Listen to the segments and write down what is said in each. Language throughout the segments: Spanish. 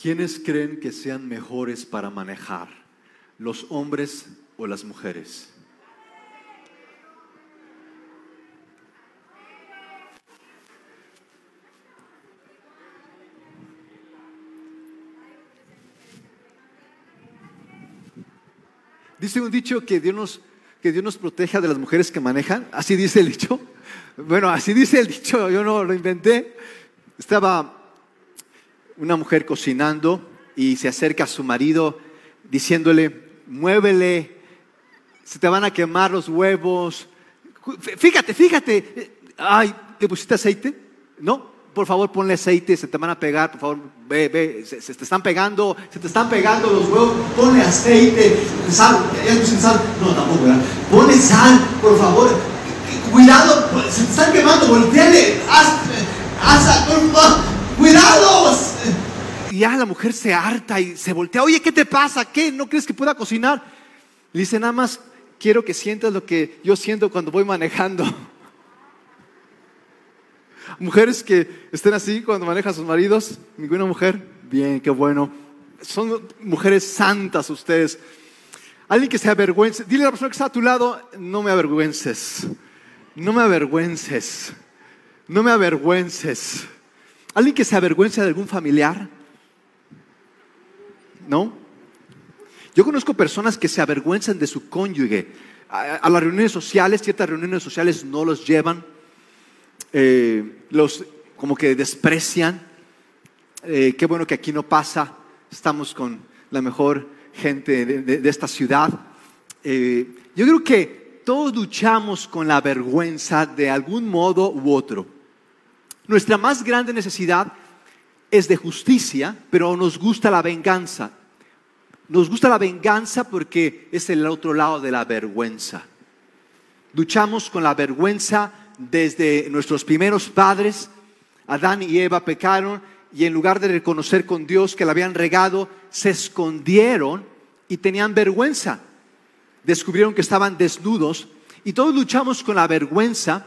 ¿quiénes creen que sean mejores para manejar? ¿Los hombres o las mujeres? Dice un dicho que Dios nos, que Dios nos proteja de las mujeres que manejan. Así dice el dicho. Bueno, así dice el dicho, yo no lo inventé. Estaba una mujer cocinando y se acerca a su marido diciéndole, muévele, se te van a quemar los huevos. Fíjate, fíjate. Ay, ¿te pusiste aceite? No, por favor ponle aceite, se te van a pegar, por favor, ve, ve, se, te están pegando, se te están pegando los huevos, ponle aceite, sal, ya sal, no tampoco, ¿verdad? Ponle sal, por favor, cuidado, se te están quemando, volteale, haz, haz, cuidado. Ya la mujer se harta y se voltea, oye, ¿qué te pasa? ¿Qué? ¿No crees que pueda cocinar? Le dice, nada más quiero que sientas lo que yo siento cuando voy manejando. Mujeres que estén así cuando manejan a sus maridos, ninguna mujer, bien, qué bueno. Son mujeres santas ustedes. Alguien que se avergüence, dile a la persona que está a tu lado, no me avergüences, no me avergüences, no me avergüences. Alguien que se avergüence de algún familiar, ¿no? Yo conozco personas que se avergüenzan de su cónyuge. A, las reuniones sociales, ciertas reuniones sociales no los llevan eh, los como que desprecian. Eh, qué bueno que aquí no pasa. Estamos con la mejor gente de, esta ciudad. Eh, yo creo que todos luchamos con la vergüenza de algún modo u otro. Nuestra más grande necesidad es de justicia, pero nos gusta la venganza. Nos gusta la venganza porque es el otro lado de la vergüenza. Luchamos con la vergüenza desde nuestros primeros padres, Adán y Eva pecaron y en lugar de reconocer con Dios que la habían regado, se escondieron y tenían vergüenza. Descubrieron que estaban desnudos y todos luchamos con la vergüenza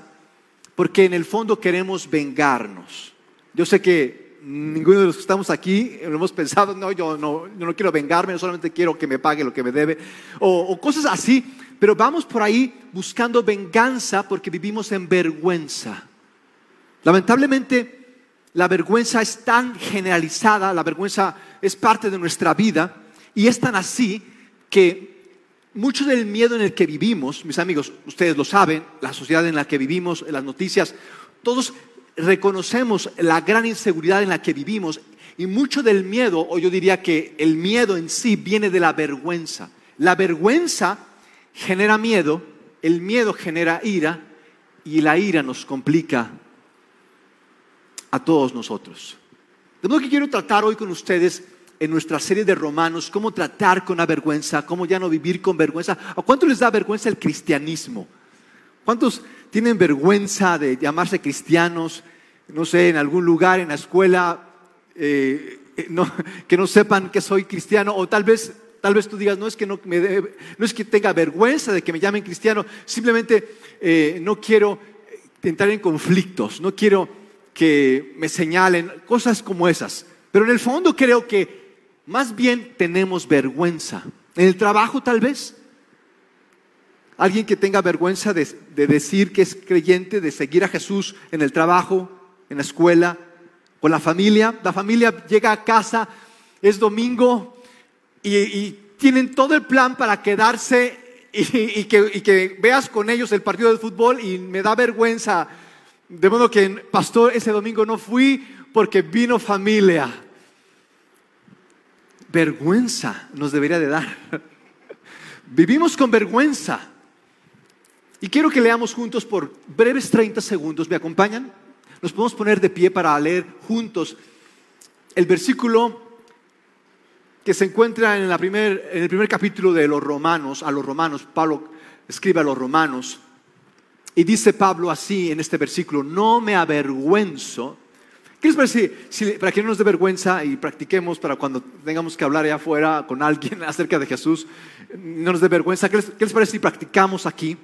porque en el fondo queremos vengarnos. Yo sé que ninguno de los que estamos aquí hemos pensado, no, yo no, no quiero vengarme, solamente quiero que me pague lo que me debe, o cosas así, pero vamos por ahí buscando venganza porque vivimos en vergüenza. Lamentablemente, la vergüenza es tan generalizada, la vergüenza es parte de nuestra vida y es tan así que mucho del miedo en el que vivimos, mis amigos, ustedes lo saben, la sociedad en la que vivimos, las noticias, todos reconocemos la gran inseguridad en la que vivimos y mucho del miedo, o yo diría que el miedo en sí viene de la vergüenza. La vergüenza genera miedo, el miedo genera ira y la ira nos complica a todos nosotros. De modo que quiero tratar hoy con ustedes en nuestra serie de Romanos cómo tratar con la vergüenza, cómo ya no vivir con vergüenza. ¿A cuánto les da vergüenza el cristianismo? ¿Cuántos tienen vergüenza de llamarse cristianos? No sé, en algún lugar, en la escuela, eh, eh, que no sepan que soy cristiano, o tal vez Tal vez tú digas, no es que, no, me no es que tenga vergüenza de que me llamen cristiano, simplemente eh, no quiero entrar en conflictos, no quiero que me señalen, cosas como esas. Pero en el fondo creo que más bien tenemos vergüenza. En el trabajo tal vez. Alguien que tenga vergüenza de, de decir que es creyente, de seguir a Jesús en el trabajo, en la escuela, con la familia. La familia llega a casa, es domingo, y, tienen todo el plan para quedarse y, que, veas con ellos el partido de fútbol y me da vergüenza. De modo que, pastor, ese domingo no fui porque vino familia. Vergüenza nos debería de dar. Vivimos con vergüenza. Y quiero que leamos juntos por breves 30 segundos. ¿Me acompañan? Nos podemos poner de pie para leer juntos el versículo que se encuentra en, el primer capítulo de los romanos, a los romanos, Pablo escribe a los romanos, y dice Pablo así en este versículo, no me avergüenzo. ¿Qué les parece si, para que no nos dé vergüenza y practiquemos para cuando tengamos que hablar allá afuera con alguien acerca de Jesús, no nos dé vergüenza? ¿Qué les, parece si practicamos aquí?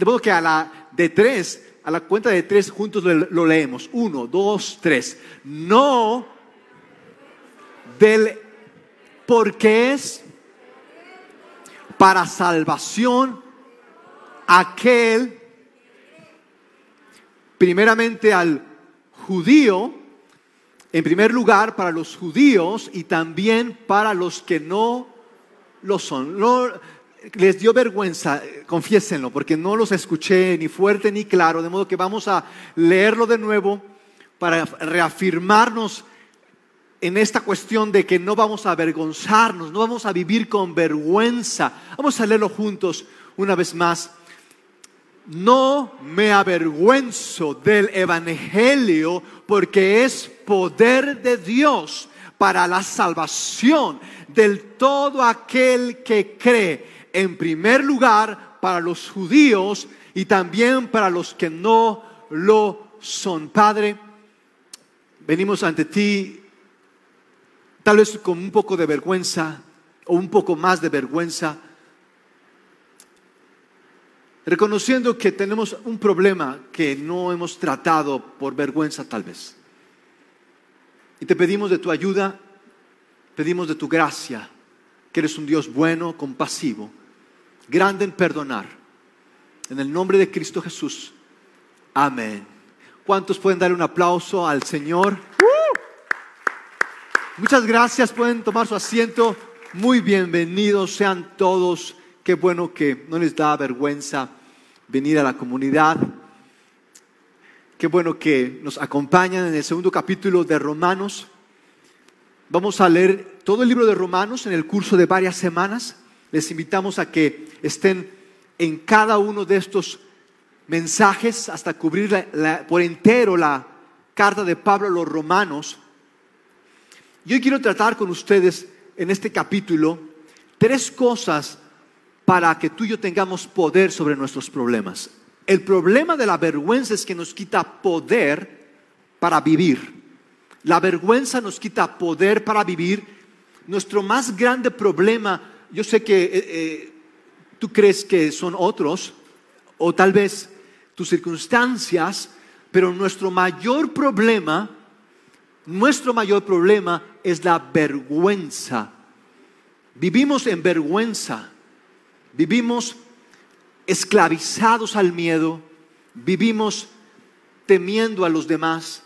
De modo que a la de tres, a la cuenta de tres juntos lo, leemos. Uno, dos, tres. No del porque es para salvación aquel, primeramente al judío, en primer lugar para los judíos y también para los que no lo son. Les dio vergüenza, confiésenlo, porque no los escuché ni fuerte ni claro, de modo que vamos a leerlo de nuevo para reafirmarnos en esta cuestión de que no vamos a avergonzarnos, no vamos a vivir con vergüenza. Vamos a leerlo juntos una vez más. No me avergüenzo del Evangelio porque es poder de Dios para la salvación del todo aquel que cree. En primer lugar, para los judíos y también para los que no lo son. Padre, venimos ante ti tal vez con un poco de vergüenza o un poco más de vergüenza, reconociendo que tenemos un problema que no hemos tratado por vergüenza tal vez. Y te pedimos de tu ayuda, pedimos de tu gracia, que eres un Dios bueno, compasivo, grande en perdonar. En el nombre de Cristo Jesús. Amén. ¿Cuántos pueden dar un aplauso al Señor? Muchas gracias, pueden tomar su asiento. Muy bienvenidos sean todos. Qué bueno que no les da vergüenza venir a la comunidad. Qué bueno que nos acompañan en el segundo capítulo de Romanos. Vamos a leer todo el libro de Romanos en el curso de varias semanas. Les invitamos a que estén en cada uno de estos mensajes hasta cubrir por entero la carta de Pablo a los romanos. Yo quiero tratar con ustedes en este capítulo tres cosas para que tú y yo tengamos poder sobre nuestros problemas. El problema de la vergüenza es que nos quita poder para vivir. La vergüenza nos quita poder para vivir. Nuestro más grande problema, yo sé que eh, eh, tú crees que son otros, o tal vez tus circunstancias, pero nuestro mayor problema, nuestro mayor problema es la vergüenza. Vivimos en vergüenza, vivimos esclavizados al miedo, vivimos temiendo a los demás.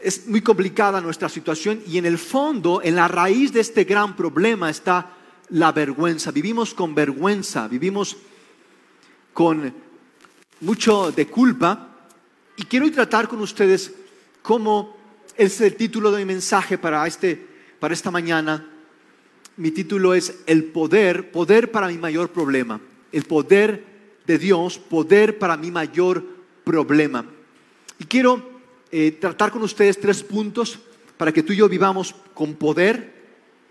Es muy complicada nuestra situación y en el fondo, en la raíz de este gran problema está la vergüenza. Vivimos con vergüenza, vivimos con mucho de culpa y quiero tratar con ustedes cómo es el título de mi mensaje para, este, para esta mañana. Mi título es El poder, poder para mi mayor problema. El poder de Dios, poder para mi mayor problema. Y quiero eh, tratar con ustedes tres puntos para que tú y yo vivamos con poder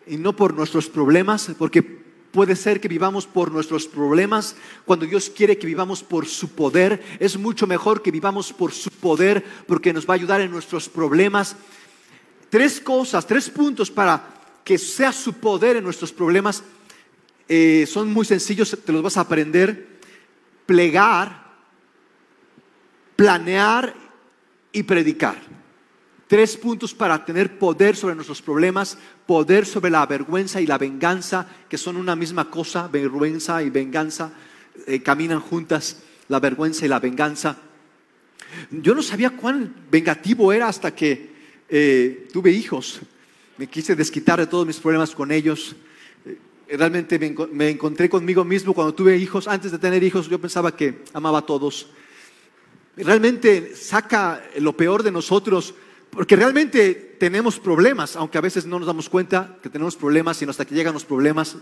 y no por nuestros problemas, porque puede ser que vivamos por nuestros problemas cuando Dios quiere que vivamos por su poder. Es mucho mejor que vivamos por su poder porque nos va a ayudar en nuestros problemas. Tres cosas, tres puntos para que sea su poder en nuestros problemas. Eh, son muy sencillos, te los vas a aprender plegar, planear y predicar. Tres puntos para tener poder sobre nuestros problemas, poder sobre la vergüenza y la venganza, que son una misma cosa, vergüenza y venganza, eh, caminan juntas, la vergüenza y la venganza. Yo no sabía cuán vengativo era hasta que eh, tuve hijos. Me quise desquitar de todos mis problemas con ellos realmente me, encontré conmigo mismo cuando tuve hijos. Antes de tener hijos yo pensaba que amaba a todos. Realmente saca lo peor de nosotros, porque realmente tenemos problemas, aunque a veces no nos damos cuenta que tenemos problemas, sino hasta que llegan los problemas.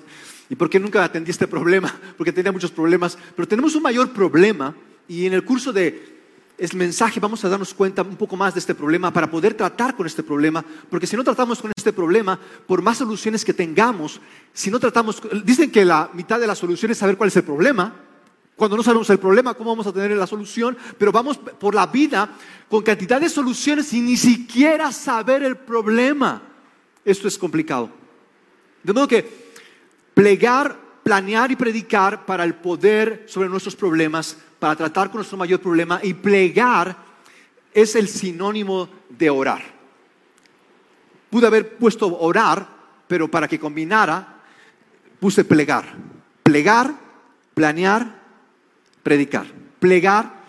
¿Y por qué nunca atendí este problema? Porque tenía muchos problemas. Pero tenemos un mayor problema y en el curso de el mensaje vamos a darnos cuenta un poco más de este problema para poder tratar con este problema, porque si no tratamos con este problema, por más soluciones que tengamos, si no tratamos, dicen que la mitad de la solución es saber cuál es el problema. Cuando no sabemos el problema, ¿cómo vamos a tener la solución? Pero vamos por la vida con cantidad de soluciones sin ni siquiera saber el problema. Esto es complicado. De modo que plegar, planear y predicar para el poder sobre nuestros problemas para tratar con nuestro mayor problema y plegar es el sinónimo de orar. Pude haber puesto orar, pero para que combinara, puse plegar. Plegar, planear, predicar. Plegar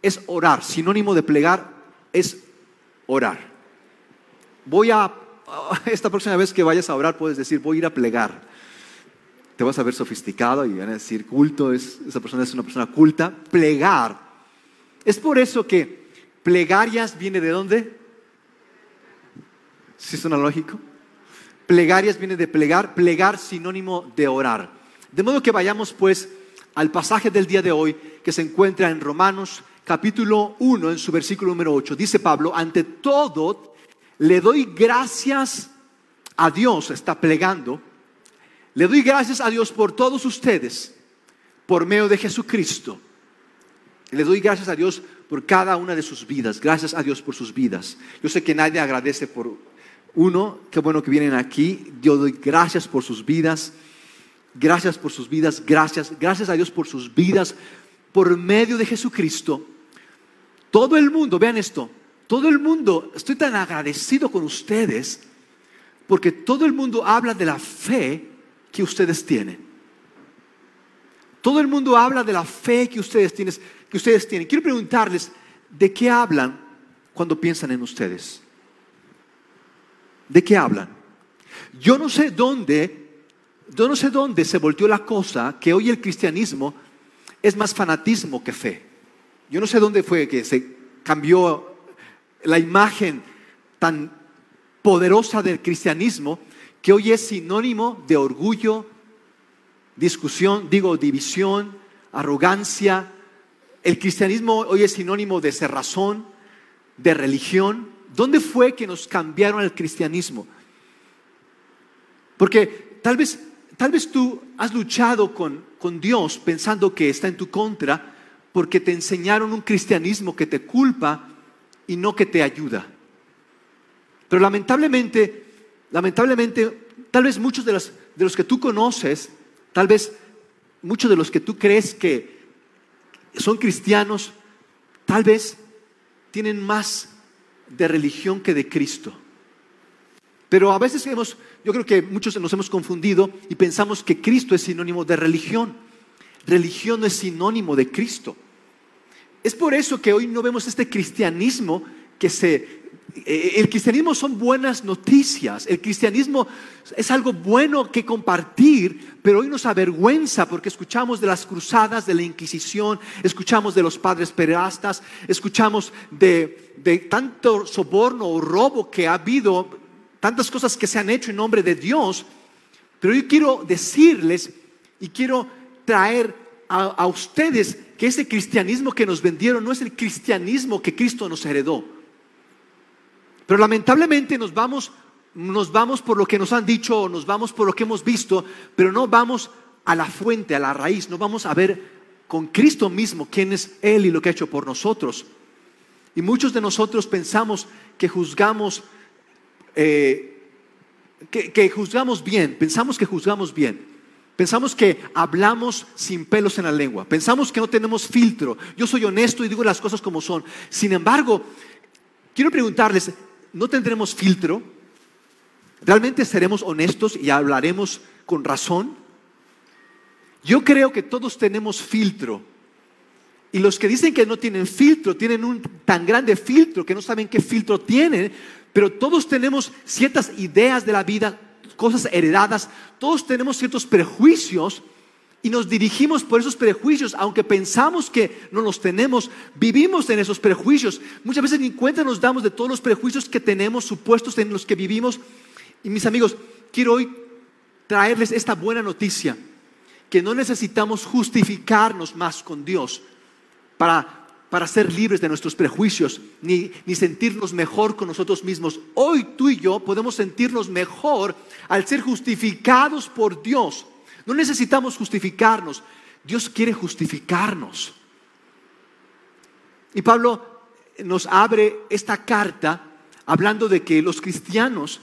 es orar. Sinónimo de plegar es orar. Voy a, esta próxima vez que vayas a orar, puedes decir, voy a ir a plegar. Te vas a ver sofisticado y van a decir, culto, es, esa persona es una persona culta. Plegar. Es por eso que plegarias viene de dónde? ¿Sí suena lógico? Plegarias viene de plegar, plegar sinónimo de orar. De modo que vayamos pues al pasaje del día de hoy que se encuentra en Romanos capítulo 1 en su versículo número 8. Dice Pablo, ante todo le doy gracias a Dios, está plegando, le doy gracias a Dios por todos ustedes, por medio de Jesucristo. Le doy gracias a Dios por cada una de sus vidas, gracias a Dios por sus vidas. Yo sé que nadie agradece por uno, qué bueno que vienen aquí, yo doy gracias por sus vidas. Gracias por sus vidas, gracias, gracias a Dios por sus vidas, por medio de Jesucristo. Todo el mundo, vean esto, todo el mundo, estoy tan agradecido con ustedes porque todo el mundo habla de la fe que ustedes tienen. Todo el mundo habla de la fe que ustedes tienen. Que ustedes tienen. Quiero preguntarles, ¿de qué hablan cuando piensan en ustedes? ¿De qué hablan? Yo no sé dónde, yo no sé dónde se volteó la cosa que hoy el cristianismo es más fanatismo que fe. Yo no sé dónde fue que se cambió la imagen tan poderosa del cristianismo que hoy es sinónimo de orgullo, discusión, digo, división, arrogancia. El cristianismo hoy es sinónimo de cerrazón, de religión. ¿Dónde fue que nos cambiaron el cristianismo? Porque tal vez, tal vez tú has luchado con, con Dios pensando que está en tu contra porque te enseñaron un cristianismo que te culpa y no que te ayuda. Pero lamentablemente, lamentablemente, tal vez muchos de los, de los que tú conoces, tal vez muchos de los que tú crees que son cristianos, tal vez tienen más de religión que de Cristo. Pero a veces hemos, yo creo que muchos nos hemos confundido y pensamos que Cristo es sinónimo de religión. Religión no es sinónimo de Cristo. Es por eso que hoy no vemos este cristianismo que se eh, el cristianismo son buenas noticias, el cristianismo es algo bueno que compartir, pero hoy nos avergüenza porque escuchamos de las cruzadas, de la Inquisición, escuchamos de los padres perastas, escuchamos de, de tanto soborno o robo que ha habido, tantas cosas que se han hecho en nombre de Dios, pero yo quiero decirles y quiero traer a, ustedes que ese cristianismo que nos vendieron no es el cristianismo que Cristo nos heredó. Pero lamentablemente nos vamos, nos vamos por lo que nos han dicho, nos vamos por lo que hemos visto, pero no vamos a la fuente, a la raíz, no vamos a ver con Cristo mismo quién es Él y lo que ha hecho por nosotros. Y muchos de nosotros pensamos que juzgamos, eh, que, que juzgamos bien, pensamos que juzgamos bien. Pensamos que hablamos sin pelos en la lengua. Pensamos que no tenemos filtro. Yo soy honesto y digo las cosas como son. Sin embargo, quiero preguntarles, no tendremos filtro, realmente seremos honestos y hablaremos con razón. Yo creo que todos tenemos filtro. Y los que dicen que no tienen filtro, tienen un tan grande filtro que no saben qué filtro tienen, pero todos tenemos ciertas ideas de la vida, cosas heredadas, todos tenemos ciertos prejuicios y nos dirigimos por esos prejuicios, aunque pensamos que no los tenemos, vivimos en esos prejuicios. Muchas veces ni cuenta nos damos de todos los prejuicios que tenemos supuestos en los que vivimos. Y mis amigos, quiero hoy traerles esta buena noticia, que no necesitamos justificarnos más con Dios para, para ser libres de nuestros prejuicios, ni, ni sentirnos mejor con nosotros mismos. Hoy tú y yo podemos sentirnos mejor al ser justificados por Dios no necesitamos justificarnos. Dios quiere justificarnos. Y Pablo nos abre esta carta hablando de que los cristianos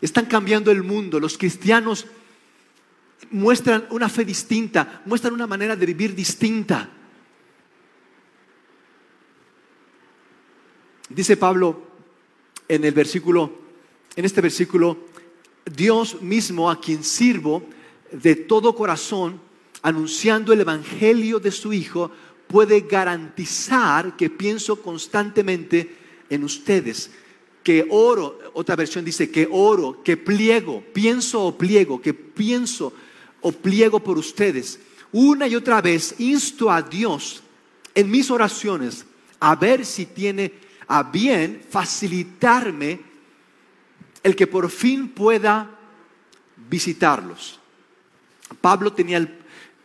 están cambiando el mundo. Los cristianos muestran una fe distinta, muestran una manera de vivir distinta. Dice Pablo en el versículo en este versículo, Dios mismo a quien sirvo de todo corazón, anunciando el Evangelio de su Hijo, puede garantizar que pienso constantemente en ustedes, que oro, otra versión dice que oro, que pliego, pienso o pliego, que pienso o pliego por ustedes. Una y otra vez insto a Dios en mis oraciones a ver si tiene a bien facilitarme el que por fin pueda visitarlos. Pablo tenía el,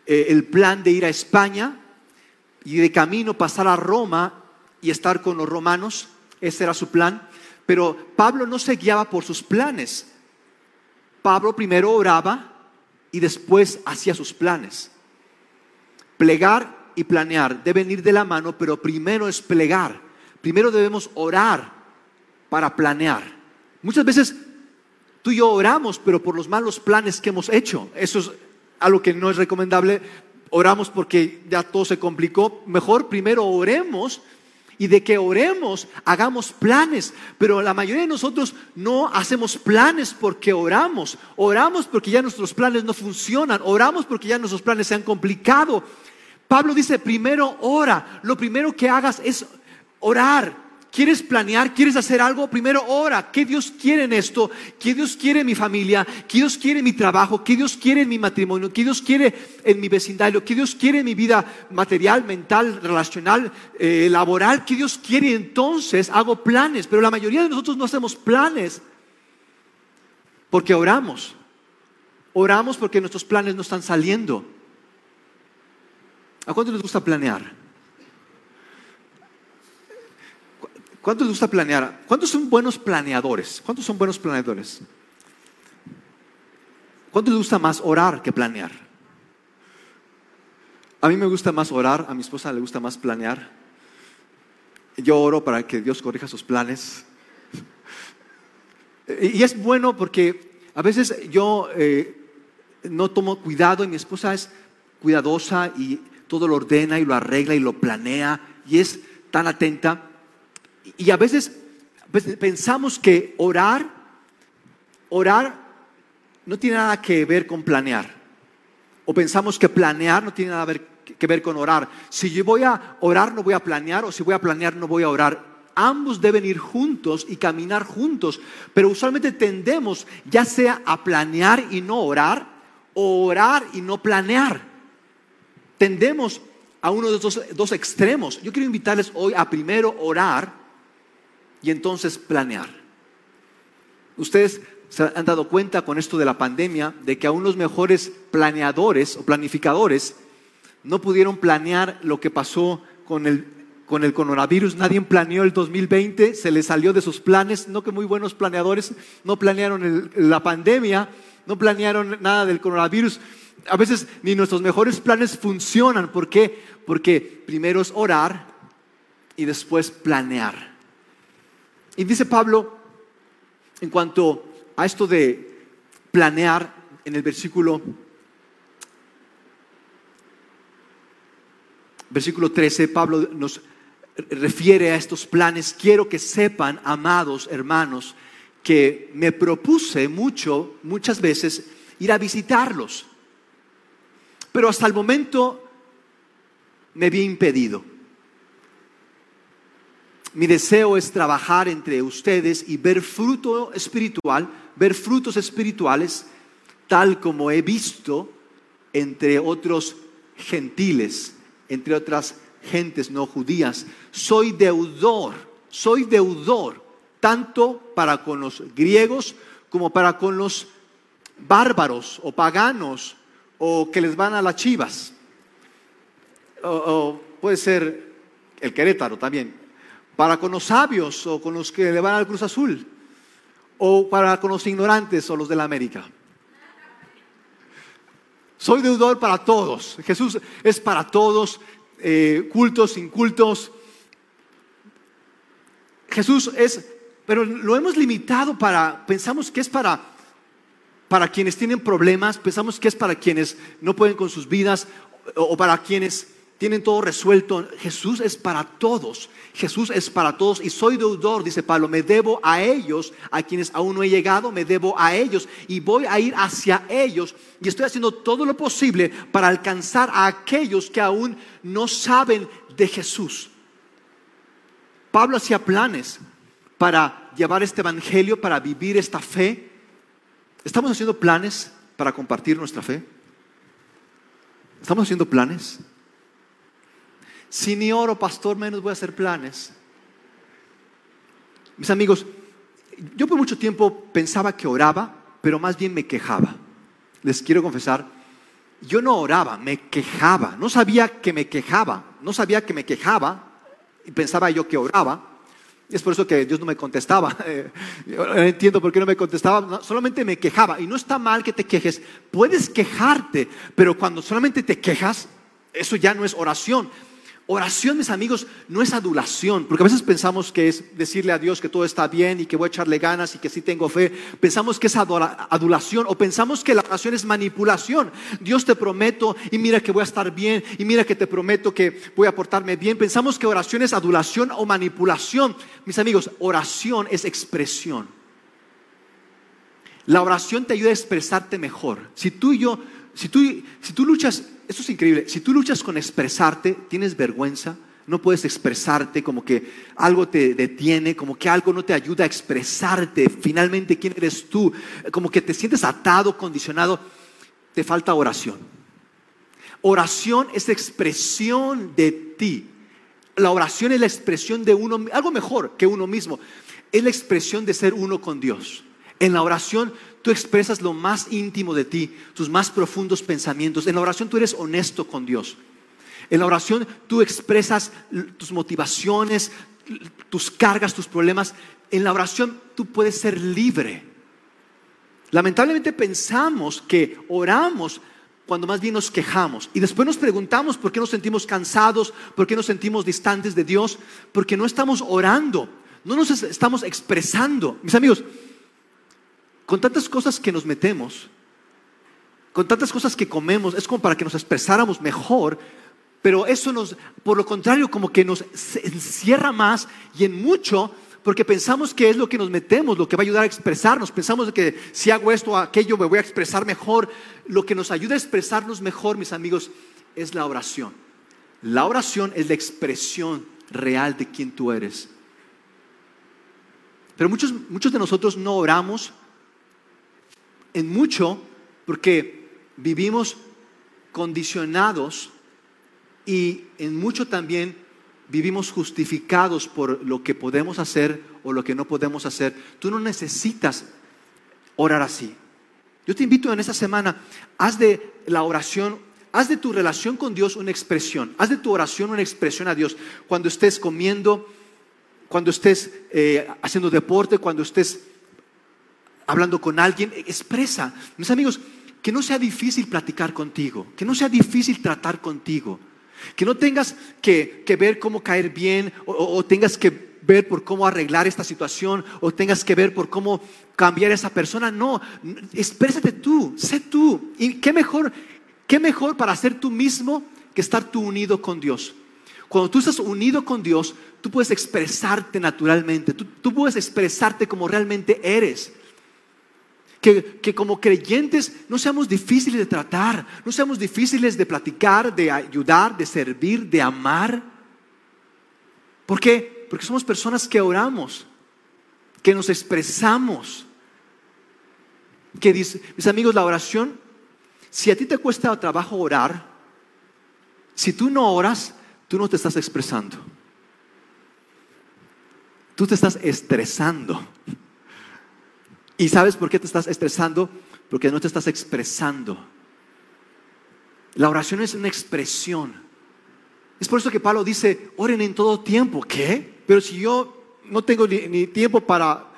eh, el plan de ir a España y de camino pasar a Roma y estar con los romanos. Ese era su plan. Pero Pablo no se guiaba por sus planes. Pablo primero oraba y después hacía sus planes. Plegar y planear deben ir de la mano, pero primero es plegar. Primero debemos orar para planear. Muchas veces tú y yo oramos, pero por los malos planes que hemos hecho. Eso es algo que no es recomendable. Oramos porque ya todo se complicó. Mejor primero oremos y de que oremos, hagamos planes. Pero la mayoría de nosotros no hacemos planes porque oramos. Oramos porque ya nuestros planes no funcionan. Oramos porque ya nuestros planes se han complicado. Pablo dice, primero ora. Lo primero que hagas es orar. ¿Quieres planear? ¿Quieres hacer algo? Primero ora. ¿Qué Dios quiere en esto? ¿Qué Dios quiere en mi familia? ¿Qué Dios quiere en mi trabajo? ¿Qué Dios quiere en mi matrimonio? ¿Qué Dios quiere en mi vecindario? ¿Qué Dios quiere en mi vida material, mental, relacional, eh, laboral? ¿Qué Dios quiere? Entonces hago planes. Pero la mayoría de nosotros no hacemos planes porque oramos. Oramos porque nuestros planes no están saliendo. ¿A cuánto les gusta planear? ¿Cuántos les gusta planear? ¿Cuántos son buenos planeadores? ¿Cuántos son buenos planeadores? ¿Cuántos les gusta más orar que planear? A mí me gusta más orar, a mi esposa le gusta más planear. Yo oro para que Dios corrija sus planes. Y es bueno porque a veces yo eh, no tomo cuidado y mi esposa es cuidadosa y todo lo ordena y lo arregla y lo planea y es tan atenta. Y a veces pues, pensamos que orar, orar no tiene nada que ver con planear. O pensamos que planear no tiene nada que ver con orar. Si yo voy a orar, no voy a planear, o si voy a planear, no voy a orar. Ambos deben ir juntos y caminar juntos, pero usualmente tendemos ya sea a planear y no orar, o orar y no planear. Tendemos a uno de esos dos extremos. Yo quiero invitarles hoy a primero orar y entonces planear. Ustedes se han dado cuenta con esto de la pandemia de que aún los mejores planeadores o planificadores no pudieron planear lo que pasó con el, con el coronavirus. Nadie planeó el 2020, se les salió de sus planes. No que muy buenos planeadores no planearon la pandemia, no planearon nada del coronavirus. A veces ni nuestros mejores planes funcionan. ¿Por qué? Porque primero es orar y después planear. Y dice Pablo, en cuanto a esto de planear, en el versículo, versículo 13, Pablo nos refiere a estos planes. Quiero que sepan, amados hermanos, que me propuse mucho, muchas veces, ir a visitarlos. Pero hasta el momento me había impedido. Mi deseo es trabajar entre ustedes y ver fruto espiritual, ver frutos espirituales, tal como he visto entre otros gentiles, entre otras gentes no judías. Soy deudor, soy deudor, tanto para con los griegos como para con los bárbaros o paganos o que les van a las chivas. O, puede ser el Querétaro también para con los sabios o con los que le van al Cruz Azul, o para con los ignorantes o los de la América. Soy deudor para todos. Jesús es para todos, eh, cultos, incultos. Jesús es, pero lo hemos limitado para, pensamos que es para, para quienes tienen problemas, pensamos que es para quienes no pueden con sus vidas o, para quienes tienen todo resuelto. Jesús es para todos. Jesús es para todos. Y soy deudor, dice Pablo, me debo a ellos, a quienes aún no he llegado, me debo a ellos. Y voy a ir hacia ellos. Y estoy haciendo todo lo posible para alcanzar a aquellos que aún no saben de Jesús. Pablo hacía planes para llevar este evangelio, para vivir esta fe. ¿Estamos haciendo planes para compartir nuestra fe? ¿Estamos haciendo planes? Si ni oro, pastor, menos voy a hacer planes. Mis amigos, yo por mucho tiempo pensaba que oraba, pero más bien me quejaba. Les quiero confesar, yo no oraba, me quejaba. No sabía que me quejaba, no sabía que me quejaba y pensaba yo que oraba. Es por eso que Dios no me contestaba. entiendo por qué no me contestaba. solamente me quejaba. Y no está mal que te quejes. Puedes quejarte, pero cuando solamente te quejas, eso ya no es oración. Oración, mis amigos, no es adulación, porque a veces pensamos que es decirle a Dios que todo está bien y que voy a echarle ganas y que sí tengo fe. Pensamos que es adulación o pensamos que la oración es manipulación. Dios te prometo y mira que voy a estar bien y mira que te prometo que voy a portarme bien. Pensamos que oración es adulación o manipulación. Mis amigos, oración es expresión. La oración te ayuda a expresarte mejor. Si tú y yo, si tú, si tú luchas esto es increíble. Si tú luchas con expresarte, tienes vergüenza, no puedes expresarte, como que algo te detiene, como que algo no te ayuda a expresarte finalmente quién eres tú, como que te sientes atado, condicionado, te falta oración. Oración es expresión de ti. La oración es la expresión de uno, algo mejor que uno mismo. Es la expresión de ser uno con Dios. En la oración tú expresas lo más íntimo de ti, tus más profundos pensamientos. En la oración tú eres honesto con Dios. En la oración tú expresas tus motivaciones, tus cargas, tus problemas. En la oración tú puedes ser libre. Lamentablemente pensamos que oramos cuando más bien nos quejamos y después nos preguntamos por qué nos sentimos cansados, por qué nos sentimos distantes de Dios, porque no estamos orando, no nos estamos expresando. Mis amigos, con tantas cosas que nos metemos, con tantas cosas que comemos, es como para que nos expresáramos mejor, pero eso nos, por lo contrario, como que nos encierra más y en mucho, porque pensamos que es lo que nos metemos, lo que va a ayudar a expresarnos. Pensamos que si hago esto o aquello me voy a expresar mejor. Lo que nos ayuda a expresarnos mejor, mis amigos, es la oración. La oración es la expresión real de quién tú eres. Pero muchos, muchos de nosotros no oramos en mucho porque vivimos condicionados y en mucho también vivimos justificados por lo que podemos hacer o lo que no podemos hacer. Tú no necesitas orar así. Yo te invito en esta semana, haz de la oración, haz de tu relación con Dios una expresión, haz de tu oración una expresión a Dios. Cuando estés comiendo, cuando estés eh, haciendo deporte, cuando estés hablando con alguien, expresa. Mis amigos, que no sea difícil platicar contigo, que no sea difícil tratar contigo, que no tengas que, ver cómo caer bien o, tengas que ver por cómo arreglar esta situación o tengas que ver por cómo cambiar a esa persona. No, exprésate tú, sé tú. Y qué mejor, qué mejor para ser tú mismo que estar tú unido con Dios. Cuando tú estás unido con Dios, tú puedes expresarte naturalmente, tú puedes expresarte como realmente eres que, como creyentes no seamos difíciles de tratar, no seamos difíciles de platicar, de ayudar, de servir, de amar. ¿Por qué? Porque somos personas que oramos, que nos expresamos. Que dice, mis amigos, la oración, si a ti te cuesta trabajo orar, si tú no oras, tú no te estás expresando. Tú te estás estresando. ¿Y sabes por qué te estás estresando? Porque no te estás expresando. La oración es una expresión. Es por eso que Pablo dice, oren en todo tiempo. ¿Qué? Pero si yo no tengo ni, tiempo para...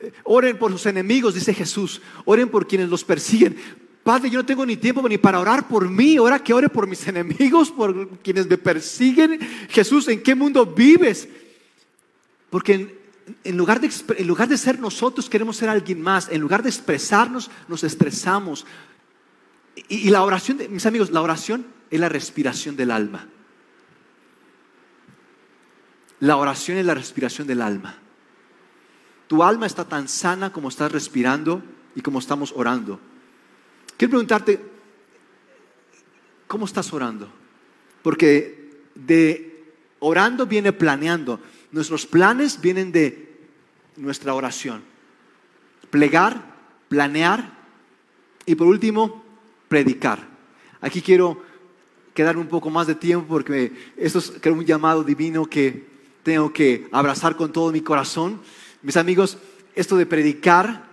Eh, oren por sus enemigos, dice Jesús. Oren por quienes los persiguen. Padre, yo no tengo ni tiempo ni para orar por mí. Ahora que ore por mis enemigos, por quienes me persiguen. Jesús, ¿en qué mundo vives? Porque en lugar, de, en lugar de ser nosotros, queremos ser alguien más. En lugar de expresarnos, nos estresamos. Y, la oración, mis amigos, la oración es la respiración del alma. La oración es la respiración del alma. Tu alma está tan sana como estás respirando y como estamos orando. Quiero preguntarte, ¿cómo estás orando? Porque de orando viene planeando. Nuestros planes vienen de nuestra oración. Plegar, planear y por último, predicar. Aquí quiero quedar un poco más de tiempo porque esto es un llamado divino que tengo que abrazar con todo mi corazón. Mis amigos, esto de predicar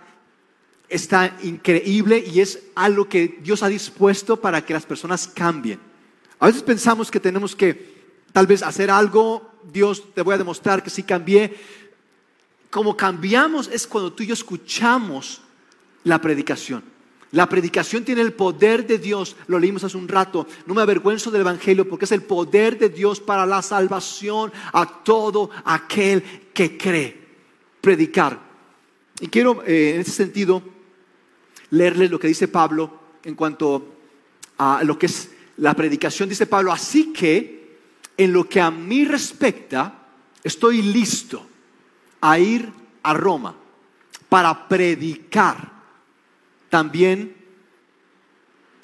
está increíble y es algo que Dios ha dispuesto para que las personas cambien. A veces pensamos que tenemos que tal vez hacer algo, Dios te voy a demostrar que sí cambié. Como cambiamos es cuando tú y yo escuchamos la predicación. La predicación tiene el poder de Dios, lo leímos hace un rato. No me avergüenzo del Evangelio porque es el poder de Dios para la salvación a todo aquel que cree. Predicar. Y quiero eh, en ese sentido leerles lo que dice Pablo en cuanto a lo que es la predicación. Dice Pablo, así que en lo que a mí respecta, estoy listo a ir a Roma para predicar también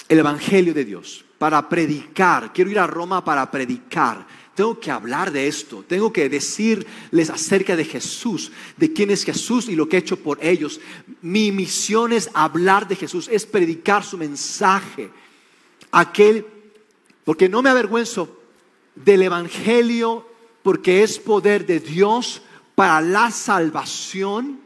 el Evangelio de Dios, para predicar. Quiero ir a Roma para predicar. Tengo que hablar de esto, tengo que decirles acerca de Jesús, de quién es Jesús y lo que he hecho por ellos. Mi misión es hablar de Jesús, es predicar su mensaje. Aquel, porque no me avergüenzo del Evangelio, porque es poder de Dios para la salvación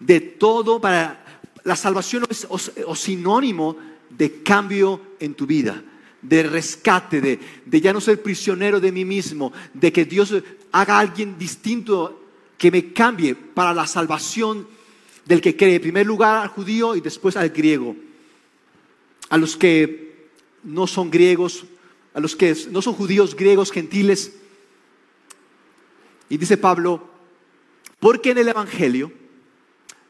de todo, para la salvación es o, sinónimo de cambio en tu vida, de rescate, de, de, ya no ser prisionero de mí mismo, de que Dios haga a alguien distinto que me cambie para la salvación del que cree, en primer lugar al judío y después al griego. A los que no son griegos, a los que no son judíos, griegos, gentiles. Y dice Pablo, porque en el Evangelio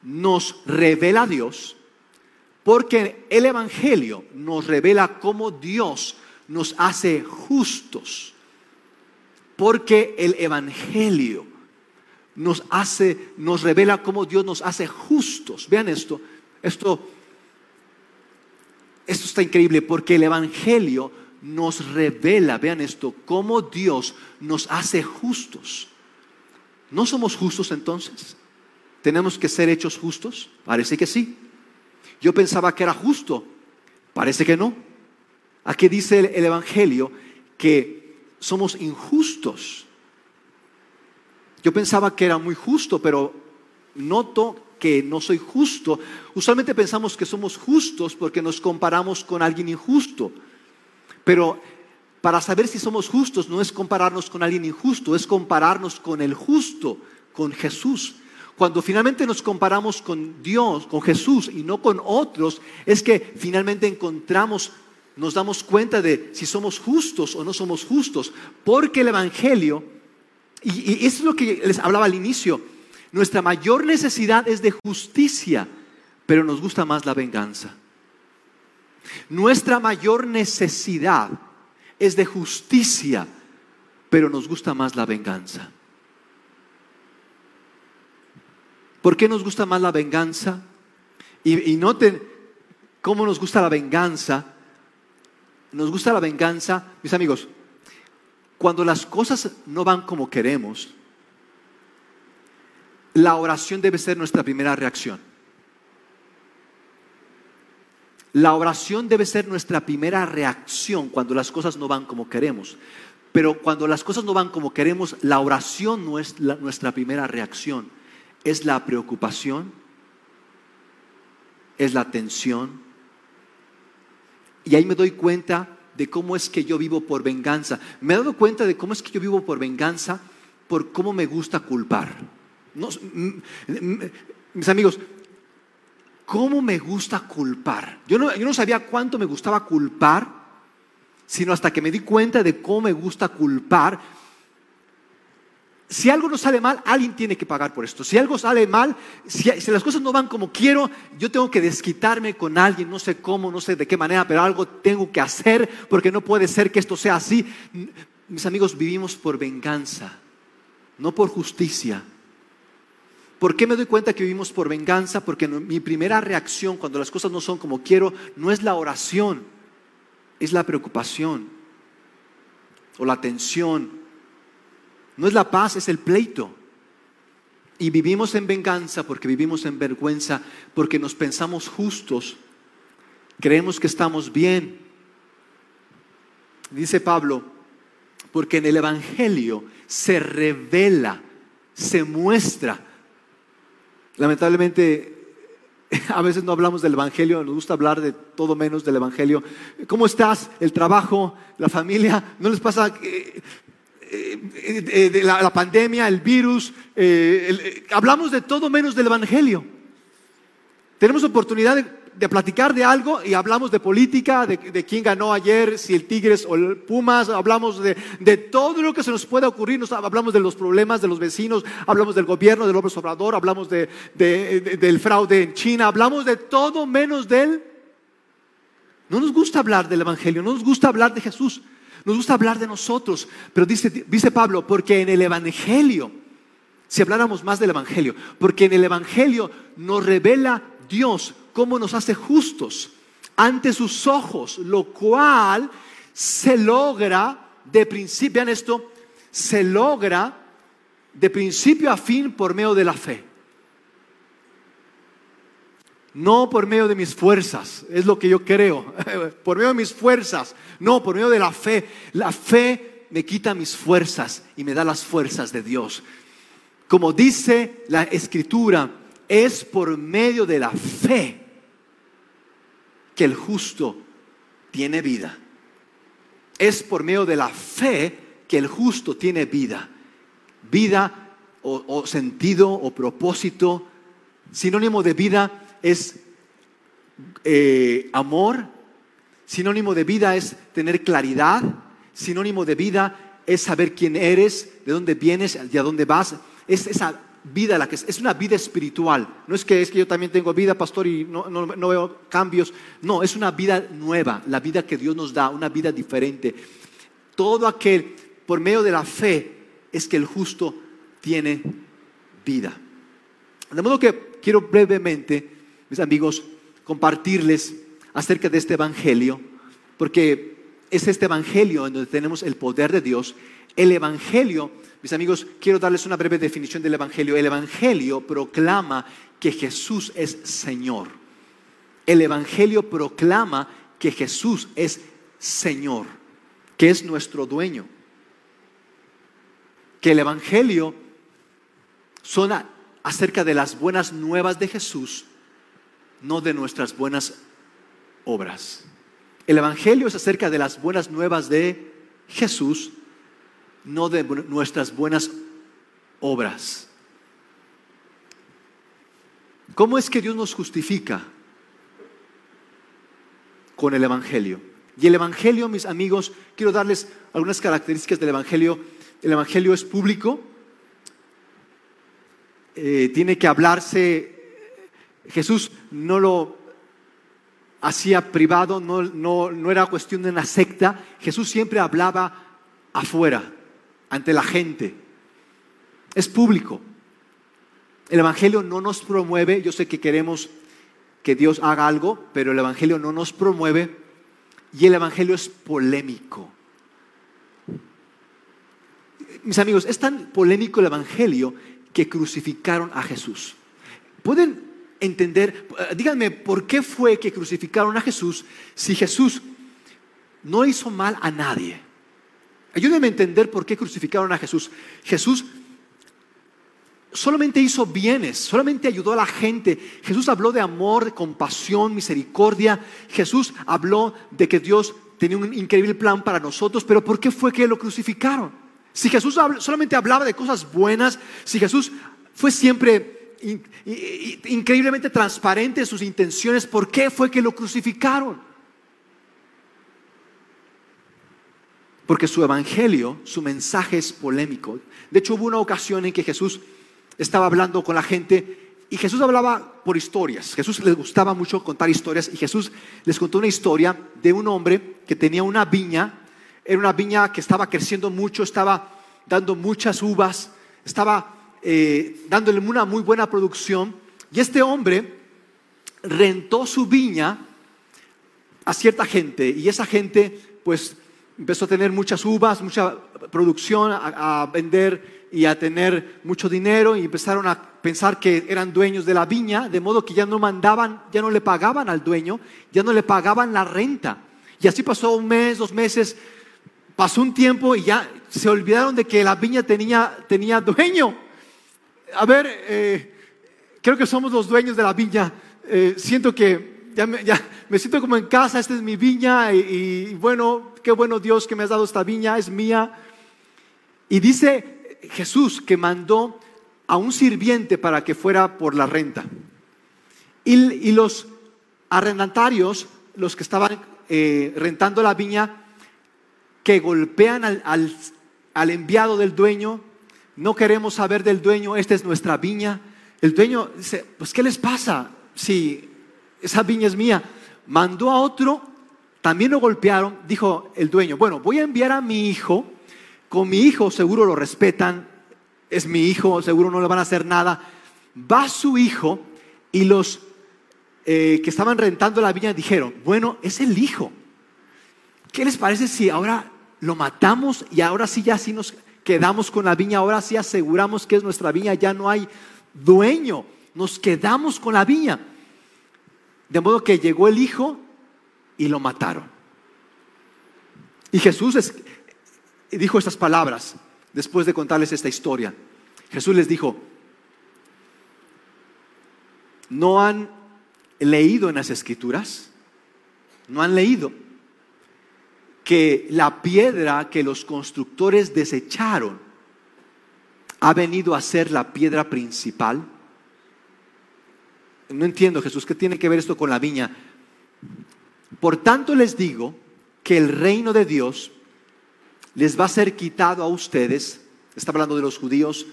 nos revela Dios, porque el Evangelio nos revela cómo Dios nos hace justos, porque el Evangelio nos hace, nos revela cómo Dios nos hace justos. Vean esto, esto, esto está increíble, porque el Evangelio nos revela, vean esto, cómo Dios nos hace justos. ¿No somos justos entonces? ¿Tenemos que ser hechos justos? Parece que sí. Yo pensaba que era justo. Parece que no. Aquí dice el, Evangelio que somos injustos. Yo pensaba que era muy justo, pero noto que no soy justo. Usualmente pensamos que somos justos porque nos comparamos con alguien injusto. Pero para saber si somos justos no es compararnos con alguien injusto, es compararnos con el justo, con Jesús cuando finalmente nos comparamos con Dios, con Jesús y no con otros, es que finalmente encontramos, nos damos cuenta de si somos justos o no somos justos. Porque el Evangelio, y, eso es lo que les hablaba al inicio, nuestra mayor necesidad es de justicia, pero nos gusta más la venganza. Nuestra mayor necesidad es de justicia, pero nos gusta más la venganza. ¿Por qué nos gusta más la venganza? Y, noten cómo nos gusta la venganza. Nos gusta la venganza, mis amigos, cuando las cosas no van como queremos, la oración debe ser nuestra primera reacción. La oración debe ser nuestra primera reacción cuando las cosas no van como queremos. Pero cuando las cosas no van como queremos, la oración no es nuestra primera reacción es la preocupación, es la tensión. Y ahí me doy cuenta de cómo es que yo vivo por venganza. Me he dado cuenta de cómo es que yo vivo por venganza, por cómo me gusta culpar. mis amigos, ¿cómo me gusta culpar? Yo no, yo no sabía cuánto me gustaba culpar, sino hasta que me di cuenta de cómo me gusta culpar si algo no sale mal, alguien tiene que pagar por esto. Si algo sale mal, si, las cosas no van como quiero, yo tengo que desquitarme con alguien, no sé cómo, no sé de qué manera, pero algo tengo que hacer porque no puede ser que esto sea así. Mis amigos, vivimos por venganza. no por justicia. ¿Por qué me doy cuenta que vivimos por venganza? Porque mi primera reacción cuando las cosas no son como quiero no es la oración, es la preocupación o la tensión. No es la paz, es el pleito. Y vivimos en venganza porque vivimos en vergüenza, porque nos pensamos justos, creemos que estamos bien. Dice Pablo, porque en el Evangelio se revela, se muestra Lamentablemente, a veces no hablamos del Evangelio, nos gusta hablar de todo menos del Evangelio. ¿Cómo estás? El trabajo, la familia, ¿no les pasa eh, eh, de la, pandemia, el virus? Eh, hablamos de todo menos del Evangelio. Tenemos oportunidad de de platicar de algo y hablamos de política, de, quién ganó ayer, si el Tigres o el Pumas, hablamos de, todo lo que se nos pueda ocurrir, nos, hablamos de los problemas de los vecinos, hablamos del gobierno, del López Obrador, hablamos del fraude en China, hablamos de todo menos de él. No nos gusta hablar del Evangelio, no nos gusta hablar de Jesús, nos gusta hablar de nosotros, pero dice, dice Pablo, porque en el Evangelio, si habláramos más del Evangelio, porque en el Evangelio nos revela Dios cómo nos hace justos ante sus ojos, lo cual se logra de principio, vean esto, se logra de principio a fin por medio de la fe. No por medio de mis fuerzas, es lo que yo creo, por medio de mis fuerzas, no, por medio de la fe. La fe me quita mis fuerzas y me da las fuerzas de Dios. Como dice la escritura, es por medio de la fe que el justo tiene vida. Es por medio de la fe que el justo tiene vida. Vida o, sentido o propósito. Sinónimo de vida es eh, amor. Sinónimo de vida es tener claridad. Sinónimo de vida es saber quién eres, de dónde vienes y a dónde vas. Es esa vida la que es, es una vida espiritual. No es que es que yo también tengo vida, pastor, y no, no, veo cambios. No, es una vida nueva, la vida que Dios nos da, una vida diferente. Todo aquel, por medio de la fe, es que el justo tiene vida. De modo que quiero brevemente, mis amigos, compartirles acerca de este Evangelio, porque es este Evangelio en donde tenemos el poder de Dios. El Evangelio mis amigos, quiero darles una breve definición del Evangelio. El Evangelio proclama que Jesús es Señor. El Evangelio proclama que Jesús es Señor, que es nuestro dueño. Que el Evangelio son acerca de las buenas nuevas de Jesús, no de nuestras buenas obras. El Evangelio es acerca de las buenas nuevas de Jesús, no de nuestras buenas obras. ¿Cómo es que Dios nos justifica? Con el Evangelio. Y el Evangelio, mis amigos, quiero darles algunas características del Evangelio. El Evangelio es público, eh, tiene que hablarse, Jesús no lo hacía privado, no, no era cuestión de una secta, Jesús siempre hablaba afuera, ante la gente. Es público. El Evangelio no nos promueve, yo sé que queremos que Dios haga algo, pero el Evangelio no nos promueve y el Evangelio es polémico. Mis amigos, es tan polémico el Evangelio que crucificaron a Jesús. ¿Pueden entender? Díganme, ¿por qué fue que crucificaron a Jesús si Jesús no hizo mal a nadie? Ayúdenme a entender por qué crucificaron a Jesús. Jesús solamente hizo bienes, solamente ayudó a la gente. Jesús habló de amor, de compasión, misericordia. Jesús habló de que Dios tenía un increíble plan para nosotros, pero ¿por qué fue que lo crucificaron? Si Jesús solamente hablaba de cosas buenas, si Jesús fue siempre increíblemente transparente en sus intenciones, ¿por qué fue que lo crucificaron? Porque su evangelio, su mensaje es polémico. De hecho, hubo una ocasión en que Jesús estaba hablando con la gente y Jesús hablaba por historias. Jesús les gustaba mucho contar historias y Jesús les contó una historia de un hombre que tenía una viña, era una viña que estaba creciendo mucho, estaba dando muchas uvas, estaba eh, dándole una muy buena producción y este hombre rentó su viña a cierta gente y esa gente pues empezó a tener muchas uvas, mucha producción, a, vender y a tener mucho dinero y empezaron a pensar que eran dueños de la viña, de modo que ya no mandaban, ya no le pagaban al dueño, ya no le pagaban la renta. Y así pasó un mes, dos meses, pasó un tiempo y ya se olvidaron de que la viña tenía, tenía dueño. A ver, eh, creo que somos los dueños de la viña. Eh, siento que ya me, siento como en casa, esta es mi viña y, bueno, qué bueno Dios que me has dado esta viña, es mía. Y dice Jesús que mandó a un sirviente para que fuera por la renta. Y, los arrendatarios, los que estaban eh, rentando la viña, que golpean al, al enviado del dueño, no queremos saber del dueño, esta es nuestra viña. El dueño dice, pues ¿qué les pasa? Si esa viña es mía. Mandó a otro, también lo golpearon, dijo el dueño, bueno, voy a enviar a mi hijo, con mi hijo seguro lo respetan, es mi hijo, seguro no le van a hacer nada. Va su hijo y los eh, que estaban rentando la viña dijeron, bueno, es el hijo. ¿Qué les parece si ahora lo matamos y ahora sí ya sí nos quedamos con la viña, ahora sí aseguramos que es nuestra viña, ya no hay dueño, nos quedamos con la viña. De modo que llegó el hijo y lo mataron. Y Jesús dijo estas palabras después de contarles esta historia. Jesús les dijo, ¿no han leído en las escrituras? ¿No han leído que la piedra que los constructores desecharon ha venido a ser la piedra principal? No entiendo Jesús, ¿qué tiene que ver esto con la viña? Por tanto les digo que el reino de Dios les va a ser quitado a ustedes, está hablando de los judíos,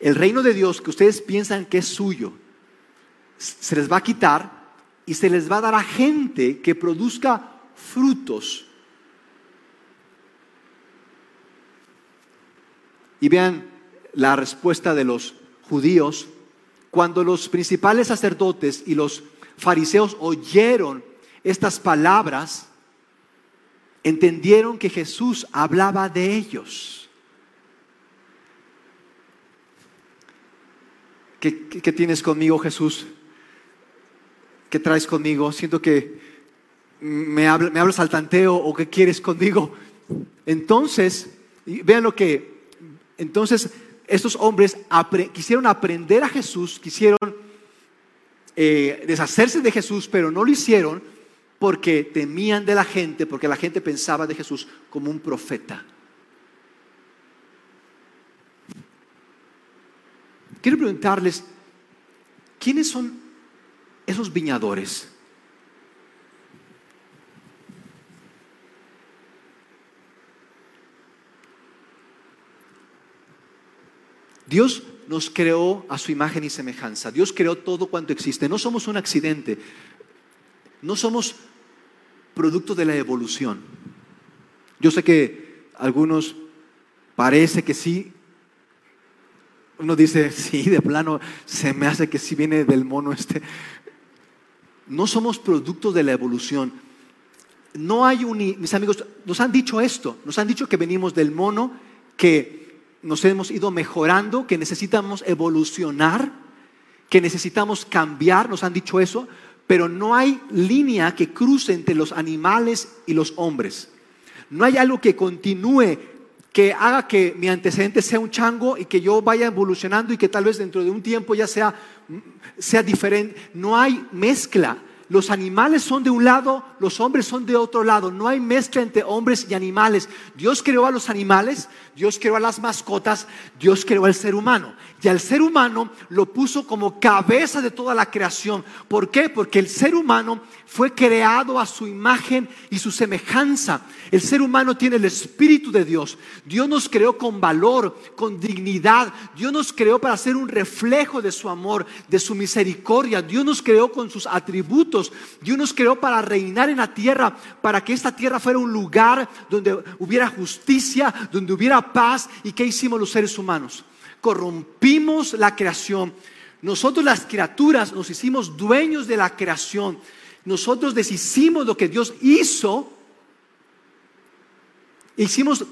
el reino de Dios que ustedes piensan que es suyo, se les va a quitar y se les va a dar a gente que produzca frutos. Y vean la respuesta de los judíos cuando los principales sacerdotes y los fariseos oyeron estas palabras, entendieron que Jesús hablaba de ellos. ¿Qué, tienes conmigo, Jesús? ¿Qué traes conmigo? Siento que me, me hablas al tanteo o qué quieres conmigo. Entonces, vean lo que, entonces estos hombres quisieron aprender a Jesús, quisieron eh, deshacerse de Jesús, pero no lo hicieron porque temían de la gente, porque la gente pensaba de Jesús como un profeta. Quiero preguntarles, ¿quiénes son esos viñadores? Dios nos creó a su imagen y semejanza. Dios creó todo cuanto existe. No somos un accidente. No somos producto de la evolución. Yo sé que algunos parece que sí. Uno dice, sí, de plano, se me hace que sí viene del mono este. No somos producto de la evolución. No hay un... Mis amigos nos han dicho esto, nos han dicho que venimos del mono, que nos hemos ido mejorando, que necesitamos evolucionar, que necesitamos cambiar, nos han dicho eso, pero no hay línea que cruce entre los animales y los hombres. No hay algo que continúe, que haga que mi antecedente sea un chango y que yo vaya evolucionando y que tal vez dentro de un tiempo ya sea, sea diferente. No hay mezcla. Los animales son de un lado, los hombres son de otro lado. No hay mezcla entre hombres y animales. Dios creó a los animales, Dios creó a las mascotas, Dios creó al ser humano. Y al ser humano lo puso como cabeza de toda la creación. ¿Por qué? Porque el ser humano fue creado a su imagen y su semejanza. El ser humano tiene el Espíritu de Dios. Dios nos creó con valor, con dignidad. Dios nos creó para ser un reflejo de su amor, de su misericordia. Dios nos creó con sus atributos. Dios nos creó para reinar en la tierra, para que esta tierra fuera un lugar donde hubiera justicia, donde hubiera paz. ¿Y qué hicimos los seres humanos? corrompimos la creación. Nosotros las criaturas nos hicimos dueños de la creación. Nosotros deshicimos lo que Dios hizo. Hicimos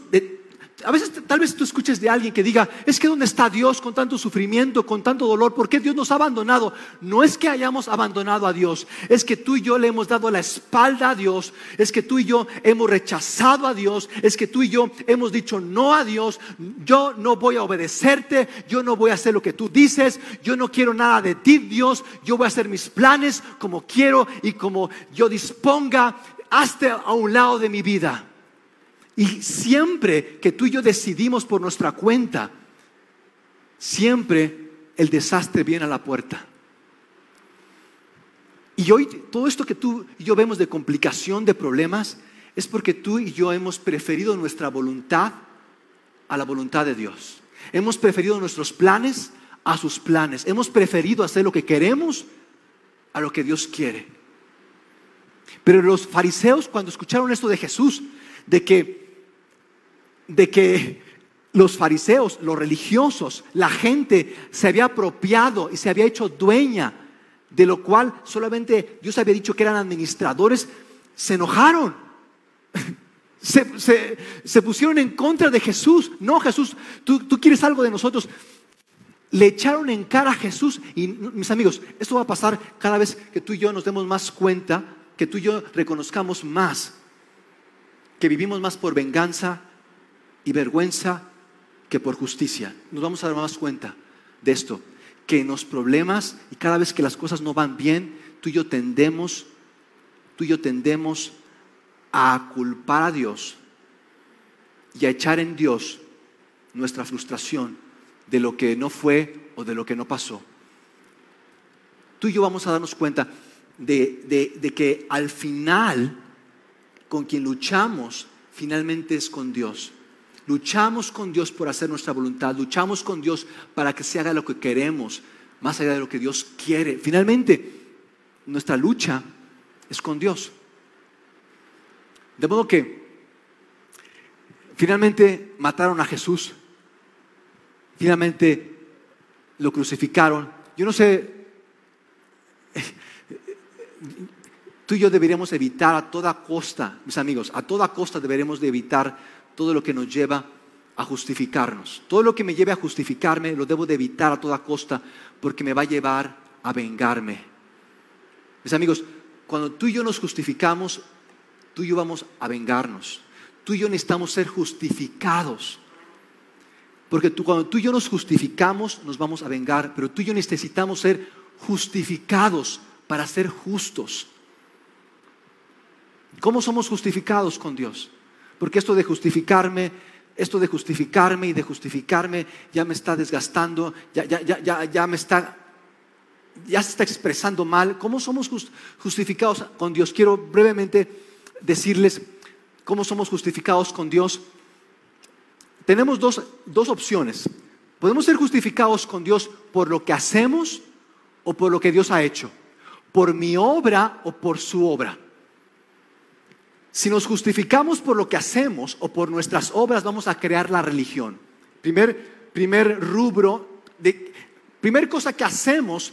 a veces tal vez tú escuches de alguien que diga, es que ¿dónde está Dios con tanto sufrimiento, con tanto dolor? ¿Por qué Dios nos ha abandonado? No es que hayamos abandonado a Dios, es que tú y yo le hemos dado la espalda a Dios, es que tú y yo hemos rechazado a Dios, es que tú y yo hemos dicho no a Dios, yo no voy a obedecerte, yo no voy a hacer lo que tú dices, yo no quiero nada de ti Dios, yo voy a hacer mis planes como quiero y como yo disponga, hazte a un lado de mi vida. Y siempre que tú y yo decidimos por nuestra cuenta, siempre el desastre viene a la puerta. Y hoy todo esto que tú y yo vemos de complicación, de problemas, es porque tú y yo hemos preferido nuestra voluntad a la voluntad de Dios. Hemos preferido nuestros planes a sus planes. Hemos preferido hacer lo que queremos a lo que Dios quiere. Pero los fariseos cuando escucharon esto de Jesús, de que de que los fariseos, los religiosos, la gente se había apropiado y se había hecho dueña de lo cual solamente Dios había dicho que eran administradores, se enojaron. Se, pusieron en contra de Jesús. No, Jesús, tú, tú quieres algo de nosotros. Le echaron en cara a Jesús. Y mis amigos, esto va a pasar cada vez que tú y yo nos demos más cuenta, que tú y yo reconozcamos más, que vivimos más por venganza y vergüenza que por justicia. Nos vamos a dar más cuenta de esto, que en los problemas y cada vez que las cosas no van bien, tú y yo tendemos, tú y yo tendemos a culpar a Dios y a echar en Dios nuestra frustración de lo que no fue o de lo que no pasó. Tú y yo vamos a darnos cuenta de, de que al final, con quien luchamos, finalmente es con Dios. Luchamos con Dios por hacer nuestra voluntad, luchamos con Dios para que se haga lo que queremos, más allá de lo que Dios quiere. Finalmente, nuestra lucha es con Dios. De modo que finalmente mataron a Jesús, finalmente lo crucificaron. Yo no sé, tú y yo deberíamos evitar a toda costa, mis amigos, a toda costa deberíamos de evitar todo lo que nos lleva a justificarnos. Todo lo que me lleve a justificarme lo debo de evitar a toda costa porque me va a llevar a vengarme. Mis amigos, cuando tú y yo nos justificamos, tú y yo vamos a vengarnos. Tú y yo necesitamos ser justificados. Porque tú, cuando tú y yo nos justificamos, nos vamos a vengar, pero tú y yo necesitamos ser justificados para ser justos. ¿Cómo somos justificados con Dios? Porque esto de justificarme, esto de justificarme y de justificarme ya me está desgastando, ya, ya, ya, ya, me está, ya se está expresando mal. ¿Cómo somos justificados con Dios? Quiero brevemente decirles cómo somos justificados con Dios. Tenemos dos, dos opciones. Podemos ser justificados con Dios por lo que hacemos o por lo que Dios ha hecho, por mi obra o por su obra. Si nos justificamos por lo que hacemos o por nuestras obras, vamos a crear la religión. Primer, primer rubro, de, primer cosa que hacemos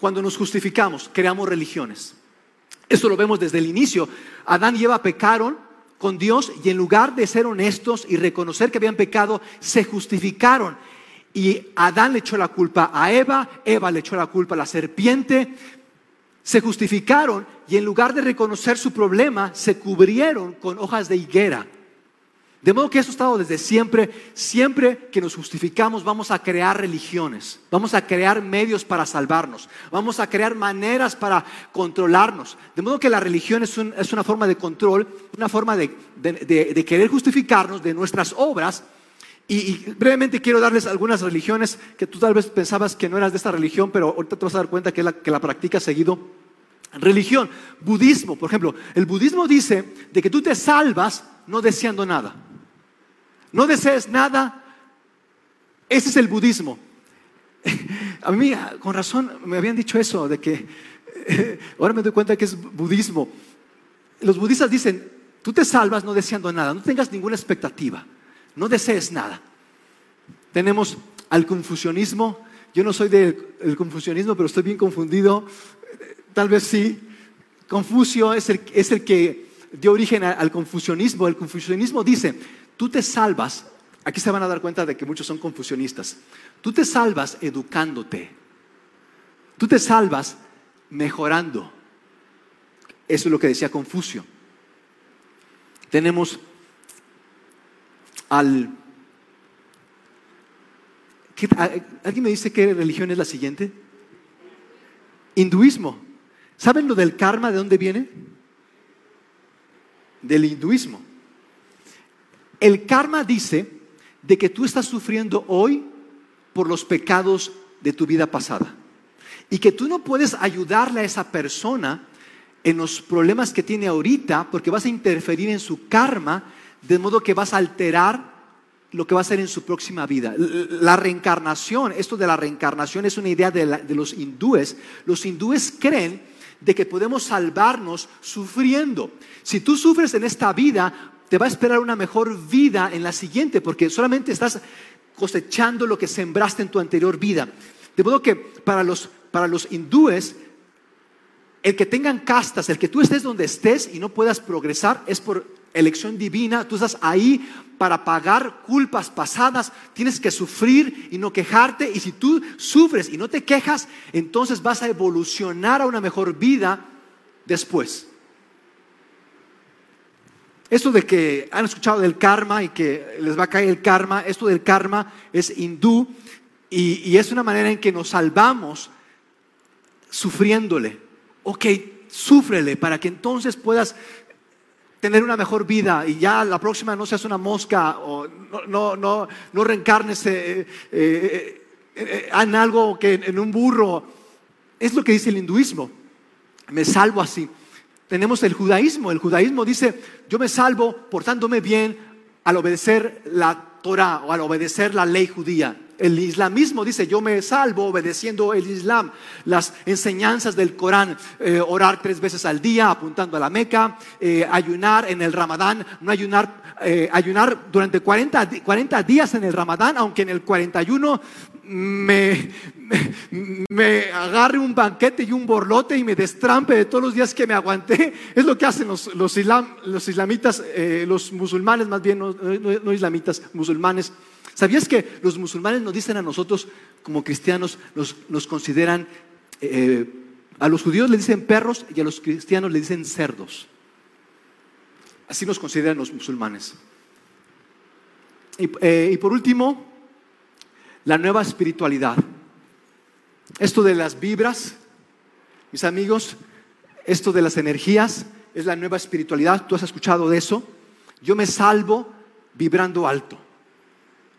cuando nos justificamos, creamos religiones. Esto lo vemos desde el inicio. Adán y Eva pecaron con Dios y en lugar de ser honestos y reconocer que habían pecado, se justificaron. Y Adán le echó la culpa a Eva, Eva le echó la culpa a la serpiente, se justificaron y en lugar de reconocer su problema, se cubrieron con hojas de higuera. De modo que eso ha estado desde siempre. Siempre que nos justificamos vamos a crear religiones, vamos a crear medios para salvarnos, vamos a crear maneras para controlarnos. De modo que la religión es, una forma de control, una forma de, querer justificarnos de nuestras obras. Y, brevemente quiero darles algunas religiones que tú tal vez pensabas que no eras de esta religión, pero ahorita te vas a dar cuenta que la, que la practicas seguido. Religión, budismo, por ejemplo, el budismo dice de que tú te salvas no deseando nada. No desees nada. Ese es el budismo. A mí, con razón, me habían dicho eso, de que ahora me doy cuenta que es budismo. Los budistas dicen, tú te salvas no deseando nada, no tengas ninguna expectativa, no desees nada. Tenemos al confusionismo. Yo no soy del confusionismo, pero estoy bien confundido. Tal vez sí. Confucio es el, el que dio origen al confusionismo. El confusionismo dice, tú te salvas, aquí se van a dar cuenta de que muchos son confusionistas, tú te salvas educándote, tú te salvas mejorando. Eso es lo que decía Confucio. Tenemos al... ¿Alguien me dice qué religión es la siguiente? Hinduismo. ¿Saben lo del karma de dónde viene? Del hinduismo. El karma dice de que tú estás sufriendo hoy por los pecados de tu vida pasada y que tú no puedes ayudarle a esa persona en los problemas que tiene ahorita porque vas a interferir en su karma de modo que vas a alterar lo que va a ser en su próxima vida. La reencarnación, esto de la reencarnación es una idea de, los hindúes. Los hindúes creen de que podemos salvarnos sufriendo. Si tú sufres en esta vida, te va a esperar una mejor vida en la siguiente, porque solamente estás cosechando lo que sembraste en tu anterior vida. De modo que para los, para los hindúes, el que tengan castas, el que tú estés donde estés y no puedas progresar es por elección divina. Tú estás ahí para pagar culpas pasadas, tienes que sufrir y no quejarte. Y si tú sufres y no te quejas, entonces vas a evolucionar a una mejor vida después. Esto de que han escuchado del karma y que les va a caer el karma, esto del karma es hindú y, es una manera en que nos salvamos sufriéndole. Ok, súfrele para que entonces puedas tener una mejor vida y ya la próxima no seas una mosca o no, no, no, reencarnes eh, eh, eh, en algo que en un burro. Es lo que dice el hinduismo. Me salvo así. Tenemos el judaísmo. El judaísmo dice, yo me salvo portándome bien al obedecer la Torah o al obedecer la ley judía. El islamismo dice, yo me salvo obedeciendo el Islam, las enseñanzas del Corán, eh, orar tres veces al día, apuntando a la Meca, eh, ayunar en el Ramadán, no ayunar, eh, ayunar durante 40, 40 días en el Ramadán, aunque en el 41 me, me, agarre un banquete y un borlote y me destrampe de todos los días que me aguanté. Es lo que hacen los, los, islamitas, eh, los musulmanes más bien, no, islamitas, musulmanes. ¿Sabías que los musulmanes nos dicen a nosotros como cristianos, nos, consideran, eh, a los judíos le dicen perros y a los cristianos le dicen cerdos? Así nos consideran los musulmanes. y eh, por último, la nueva espiritualidad. Esto de las vibras, mis amigos, esto de las energías es la nueva espiritualidad. ¿Tú has escuchado de eso? Yo me salvo vibrando alto.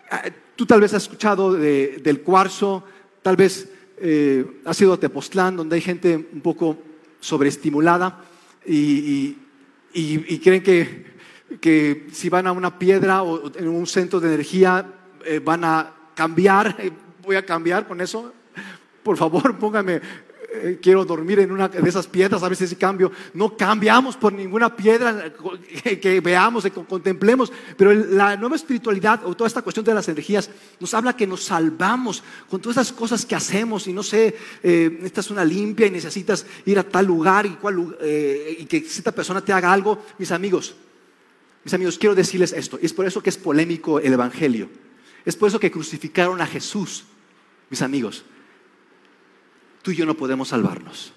Ah, tú tal vez has escuchado del cuarzo, tal vez eh, has ido a Tepoztlán, donde hay gente un poco sobreestimulada y, creen que, si van a una piedra o en un centro de energía eh, van a cambiar, voy a cambiar con eso. Por favor, póngame, eh, quiero dormir en una de esas piedras, a veces si cambio. No cambiamos por ninguna piedra que, veamos, que contemplemos. Pero la nueva espiritualidad o toda esta cuestión de las energías nos habla que nos salvamos con todas esas cosas que hacemos y no sé, eh, es una limpia y necesitas ir a tal lugar y, cual, eh, y que esta persona te haga algo. Mis amigos, mis amigos, quiero decirles esto. Y es por eso que es polémico el Evangelio. Es por eso que crucificaron a Jesús, mis amigos. Tú y yo no podemos salvarnos.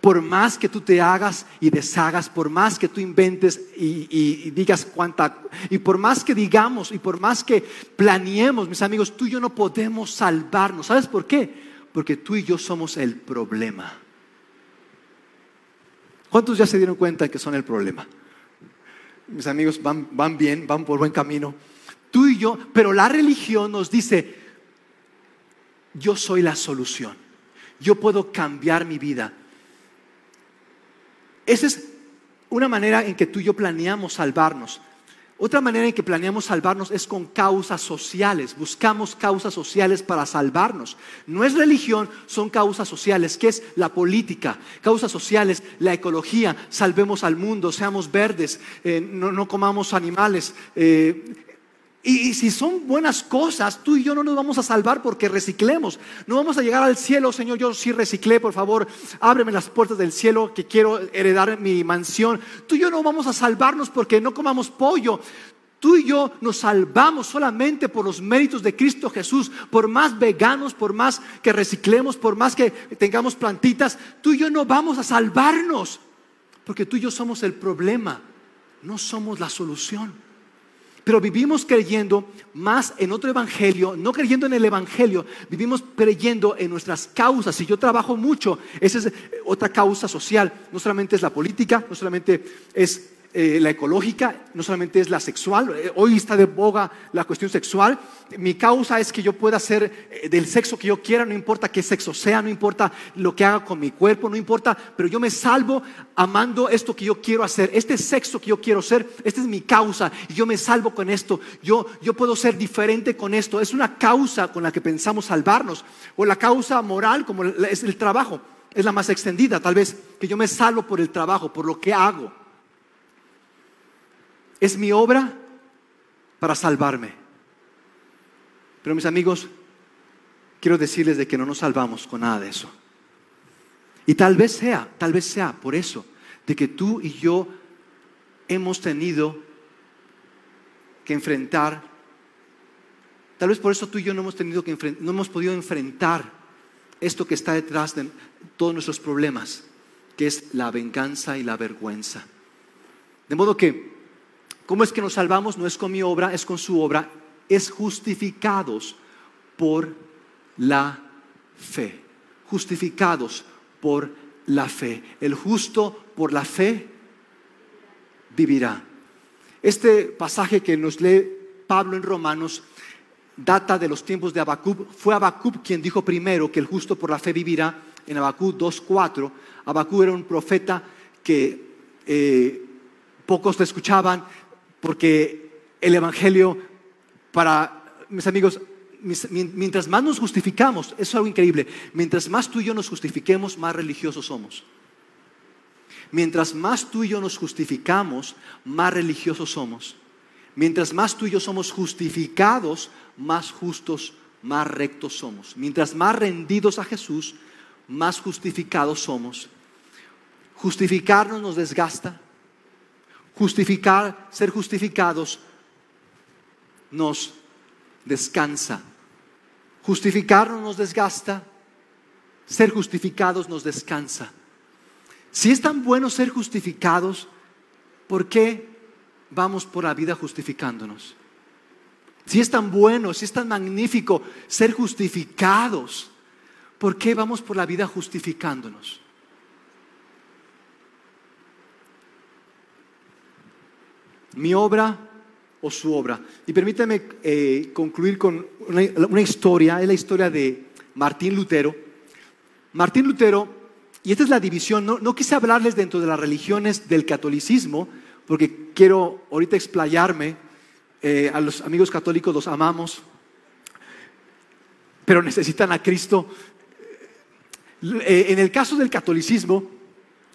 Por más que tú te hagas y deshagas, por más que tú inventes y, digas cuánta, y por más que digamos y por más que planeemos, mis amigos, tú y yo no podemos salvarnos. ¿Sabes por qué? Porque tú y yo somos el problema. ¿Cuántos ya se dieron cuenta que son el problema? Mis amigos van, van bien, van por buen camino tú y yo, pero la religión nos dice, yo soy la solución, yo puedo cambiar mi vida. Esa es una manera en que tú y yo planeamos salvarnos. Otra manera en que planeamos salvarnos es con causas sociales. Buscamos causas sociales para salvarnos. No es religión, son causas sociales. ¿Qué es la política? Causas sociales, la ecología. Salvemos al mundo, seamos verdes, eh, no, comamos animales. Eh, Y, si son buenas cosas, tú y yo no nos vamos a salvar porque reciclemos. No vamos a llegar al cielo, Señor, yo sí reciclé, por favor, ábreme las puertas del cielo que quiero heredar mi mansión. Tú y yo no vamos a salvarnos porque no comamos pollo. Tú y yo nos salvamos solamente por los méritos de Cristo Jesús, por más veganos, por más que reciclemos, por más que tengamos plantitas, tú y yo no vamos a salvarnos, porque tú y yo somos el problema, no somos la solución. Pero vivimos creyendo más en otro evangelio, no creyendo en el evangelio, vivimos creyendo en nuestras causas. Y yo trabajo mucho, esa es otra causa social, no solamente es la política, no solamente es eh, la ecológica, no solamente es la sexual, eh, hoy está de boga la cuestión sexual, mi causa es que yo pueda ser eh, del sexo que yo quiera, no importa qué sexo sea, no importa lo que haga con mi cuerpo, no importa, pero yo me salvo amando esto que yo quiero hacer, este sexo que yo quiero ser, esta es mi causa y yo me salvo con esto, yo, yo puedo ser diferente con esto, es una causa con la que pensamos salvarnos, o la causa moral como es el trabajo, es la más extendida, tal vez que yo me salvo por el trabajo, por lo que hago. Es mi obra para salvarme. Pero mis amigos, quiero decirles de que no nos salvamos con nada de eso. Y tal vez sea, tal vez sea por eso, de que tú y yo hemos tenido que enfrentar, tal vez por eso tú y yo no hemos tenido que no hemos podido enfrentar esto que está detrás de todos nuestros problemas, que es la venganza y la vergüenza. De modo que ¿Cómo es que nos salvamos? No es con mi obra, es con su obra. Es justificados por la fe. Justificados por la fe. El justo por la fe vivirá. Este pasaje que nos lee Pablo en Romanos data de los tiempos de Abacub. Fue Abacub quien dijo primero que el justo por la fe vivirá en Abacub 2.4. Abacub era un profeta que eh, pocos le escuchaban, porque el Evangelio, para mis amigos, mientras más nos justificamos, eso es algo increíble, mientras más tú y yo nos justifiquemos, más religiosos somos. Mientras más tú y yo nos justificamos, más religiosos somos. Mientras más tú y yo somos justificados, más justos, más rectos somos. Mientras más rendidos a Jesús, más justificados somos. Justificarnos nos desgasta, Justificar, ser justificados nos descansa. Justificarnos nos desgasta, ser justificados nos descansa. Si es tan bueno ser justificados, ¿por qué vamos por la vida justificándonos? Si es tan bueno, si es tan magnífico ser justificados, ¿por qué vamos por la vida justificándonos? Mi obra o su obra. Y permítame eh, concluir con una, historia, es la historia de Martín Lutero. Martín Lutero, y esta es la división, no, quise hablarles dentro de las religiones del catolicismo, porque quiero ahorita explayarme, eh, a los amigos católicos los amamos, pero necesitan a Cristo. Eh, en el caso del catolicismo,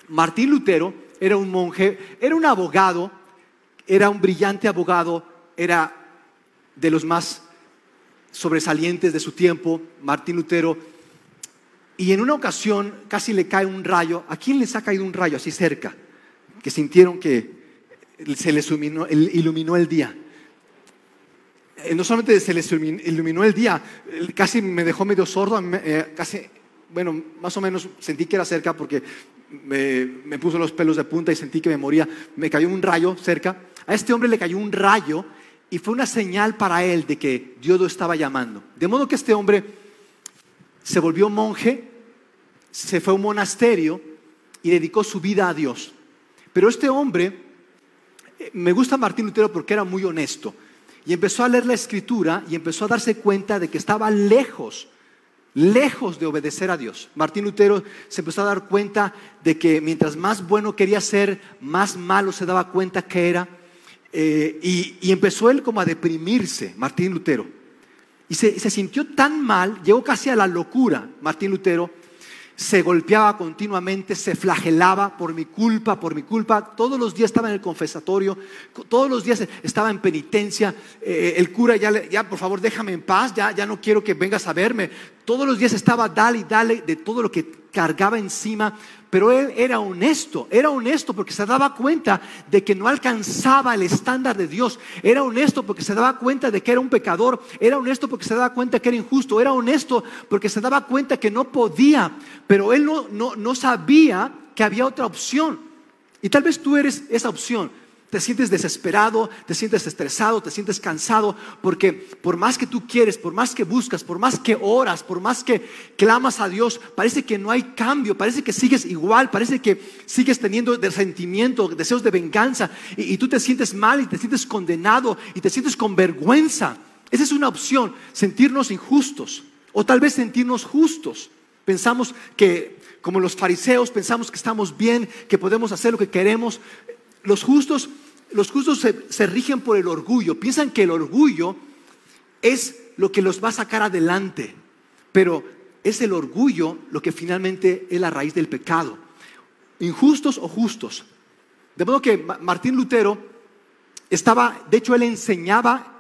Martín Lutero era un monje, era un abogado, era un brillante abogado, era de los más sobresalientes de su tiempo, Martín Lutero, y en una ocasión casi le cae un rayo. ¿A quién les ha caído un rayo así cerca? Que sintieron que se les iluminó, el día. Eh, no solamente se les iluminó el día, casi me dejó medio sordo, eh, casi, bueno, más o menos sentí que era cerca porque me, puso los pelos de punta y sentí que me moría. Me cayó un rayo cerca a este hombre le cayó un rayo y fue una señal para él de que Dios lo estaba llamando. De modo que este hombre se volvió monje, se fue a un monasterio y dedicó su vida a Dios. Pero este hombre, eh, me gusta Martín Lutero porque era muy honesto y empezó a leer la escritura y empezó a darse cuenta de que estaba lejos, lejos de obedecer a Dios. Martín Lutero se empezó a dar cuenta de que mientras más bueno quería ser, más malo se daba cuenta que era eh, y, empezó él como a deprimirse, Martín Lutero. Y se, sintió tan mal, llegó casi a la locura, Martín Lutero, se golpeaba continuamente, se flagelaba por mi culpa, por mi culpa. Todos los días estaba en el confesatorio, todos los días estaba en penitencia. Eh, el cura ya, ya, por favor, déjame en paz, ya, ya no quiero que vengas a verme. Todos los días estaba dale y dale de todo lo que cargaba encima, pero él era honesto, era honesto porque se daba cuenta de que no alcanzaba el estándar de Dios, era honesto porque se daba cuenta de que era un pecador, era honesto porque se daba cuenta que era injusto, era honesto porque se daba cuenta que no podía, pero él no, no, no sabía que había otra opción. Y tal vez tú eres esa opción te sientes desesperado, te sientes estresado, te sientes cansado, porque por más que tú quieres, por más que buscas, por más que oras, por más que clamas a Dios, parece que no hay cambio, parece que sigues igual, parece que sigues teniendo resentimiento, deseos de venganza, y, y tú te sientes mal y te sientes condenado y te sientes con vergüenza. Esa es una opción, sentirnos injustos o tal vez sentirnos justos. Pensamos que, como los fariseos, pensamos que estamos bien, que podemos hacer lo que queremos. Los justos los justos se, rigen por el orgullo, piensan que el orgullo es lo que los va a sacar adelante, pero es el orgullo lo que finalmente es la raíz del pecado. Injustos o justos. De modo que Martín Lutero estaba, de hecho él enseñaba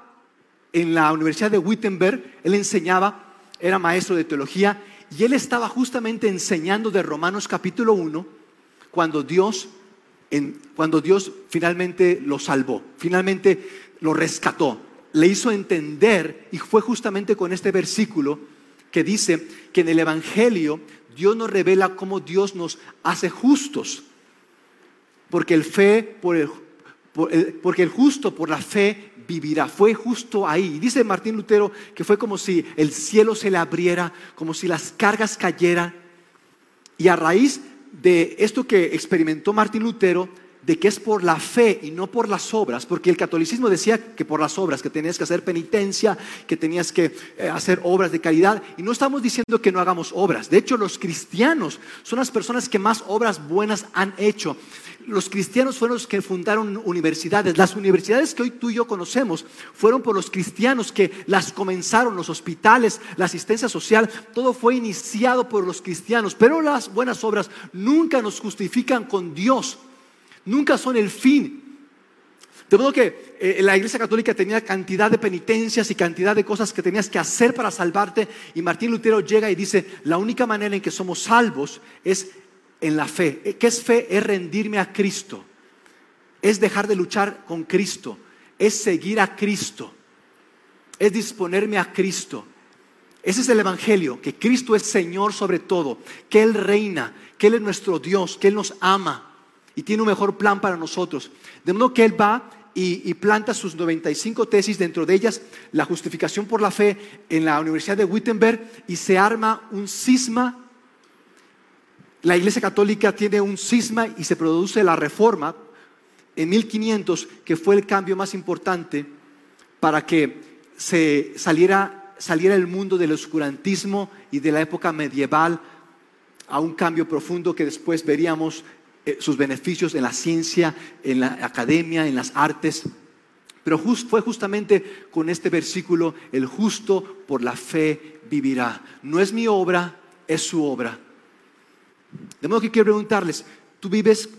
en la Universidad de Wittenberg, él enseñaba, era maestro de teología, y él estaba justamente enseñando de Romanos capítulo 1, cuando Dios cuando Dios finalmente lo salvó, finalmente lo rescató, le hizo entender, y fue justamente con este versículo que dice que en el Evangelio Dios nos revela cómo Dios nos hace justos, porque el fe por el, porque el justo por la fe vivirá. Fue justo ahí. Dice Martín Lutero que fue como si el cielo se le abriera, como si las cargas cayeran. Y a raíz de esto que experimentó Martín Lutero, de que es por la fe y no por las obras, porque el catolicismo decía que por las obras, que tenías que hacer penitencia, que tenías que eh, hacer obras de caridad, y no estamos diciendo que no hagamos obras. De hecho, los cristianos son las personas que más obras buenas han hecho los cristianos fueron los que fundaron universidades. Las universidades que hoy tú y yo conocemos fueron por los cristianos que las comenzaron, los hospitales, la asistencia social, todo fue iniciado por los cristianos. Pero las buenas obras nunca nos justifican con Dios, nunca son el fin. De modo que eh, la Iglesia Católica tenía cantidad de penitencias y cantidad de cosas que tenías que hacer para salvarte. Y Martín Lutero llega y dice, la única manera en que somos salvos es en la fe. ¿Qué es fe? Es rendirme a Cristo. Es dejar de luchar con Cristo. Es seguir a Cristo. Es disponerme a Cristo. Ese es el Evangelio, que Cristo es Señor sobre todo, que Él reina, que Él es nuestro Dios, que Él nos ama y tiene un mejor plan para nosotros. De modo que Él va y, planta sus 95 tesis, dentro de ellas la justificación por la fe en la Universidad de Wittenberg y se arma un cisma la Iglesia Católica tiene un cisma y se produce la reforma en 1500, que fue el cambio más importante para que se saliera, saliera el mundo del oscurantismo y de la época medieval a un cambio profundo que después veríamos sus beneficios en la ciencia, en la academia, en las artes. Pero fue justamente con este versículo, el justo por la fe vivirá. No es mi obra, es su obra. De modo que quiero preguntarles, ¿tú vives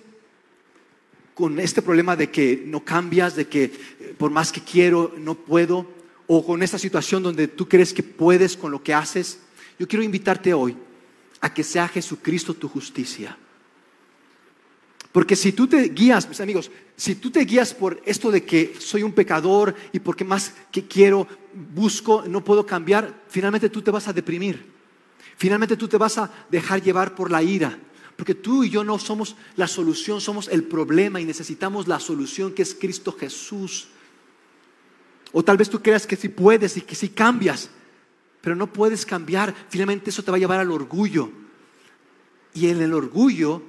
con este problema de que no cambias, de que eh, por más que quiero no puedo, o con esta situación donde tú crees que puedes con lo que haces? Yo quiero invitarte hoy a que sea Jesucristo tu justicia. Porque si tú te guías, mis amigos, si tú te guías por esto de que soy un pecador y porque más que quiero, busco, no puedo cambiar, finalmente tú te vas a deprimir. Finalmente tú te vas a dejar llevar por la ira, porque tú y yo no somos la solución, somos el problema y necesitamos la solución que es Cristo Jesús. O tal vez tú creas que sí puedes y que sí cambias, pero no puedes cambiar. Finalmente eso te va a llevar al orgullo. Y en el orgullo,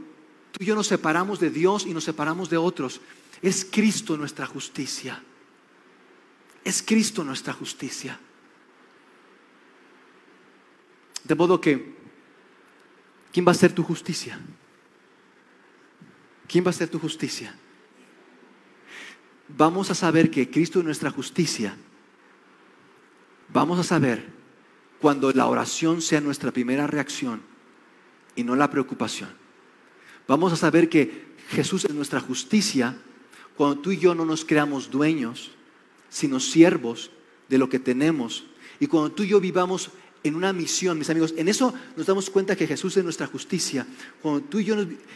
tú y yo nos separamos de Dios y nos separamos de otros. Es Cristo nuestra justicia. Es Cristo nuestra justicia. De modo que, ¿quién va a ser tu justicia? ¿Quién va a ser tu justicia? Vamos a saber que Cristo es nuestra justicia. Vamos a saber cuando la oración sea nuestra primera reacción y no la preocupación. Vamos a saber que Jesús es nuestra justicia cuando tú y yo no nos creamos dueños, sino siervos de lo que tenemos. Y cuando tú y yo vivamos en una misión, mis amigos, en eso nos damos cuenta que Jesús es nuestra justicia. Cuando tú y yo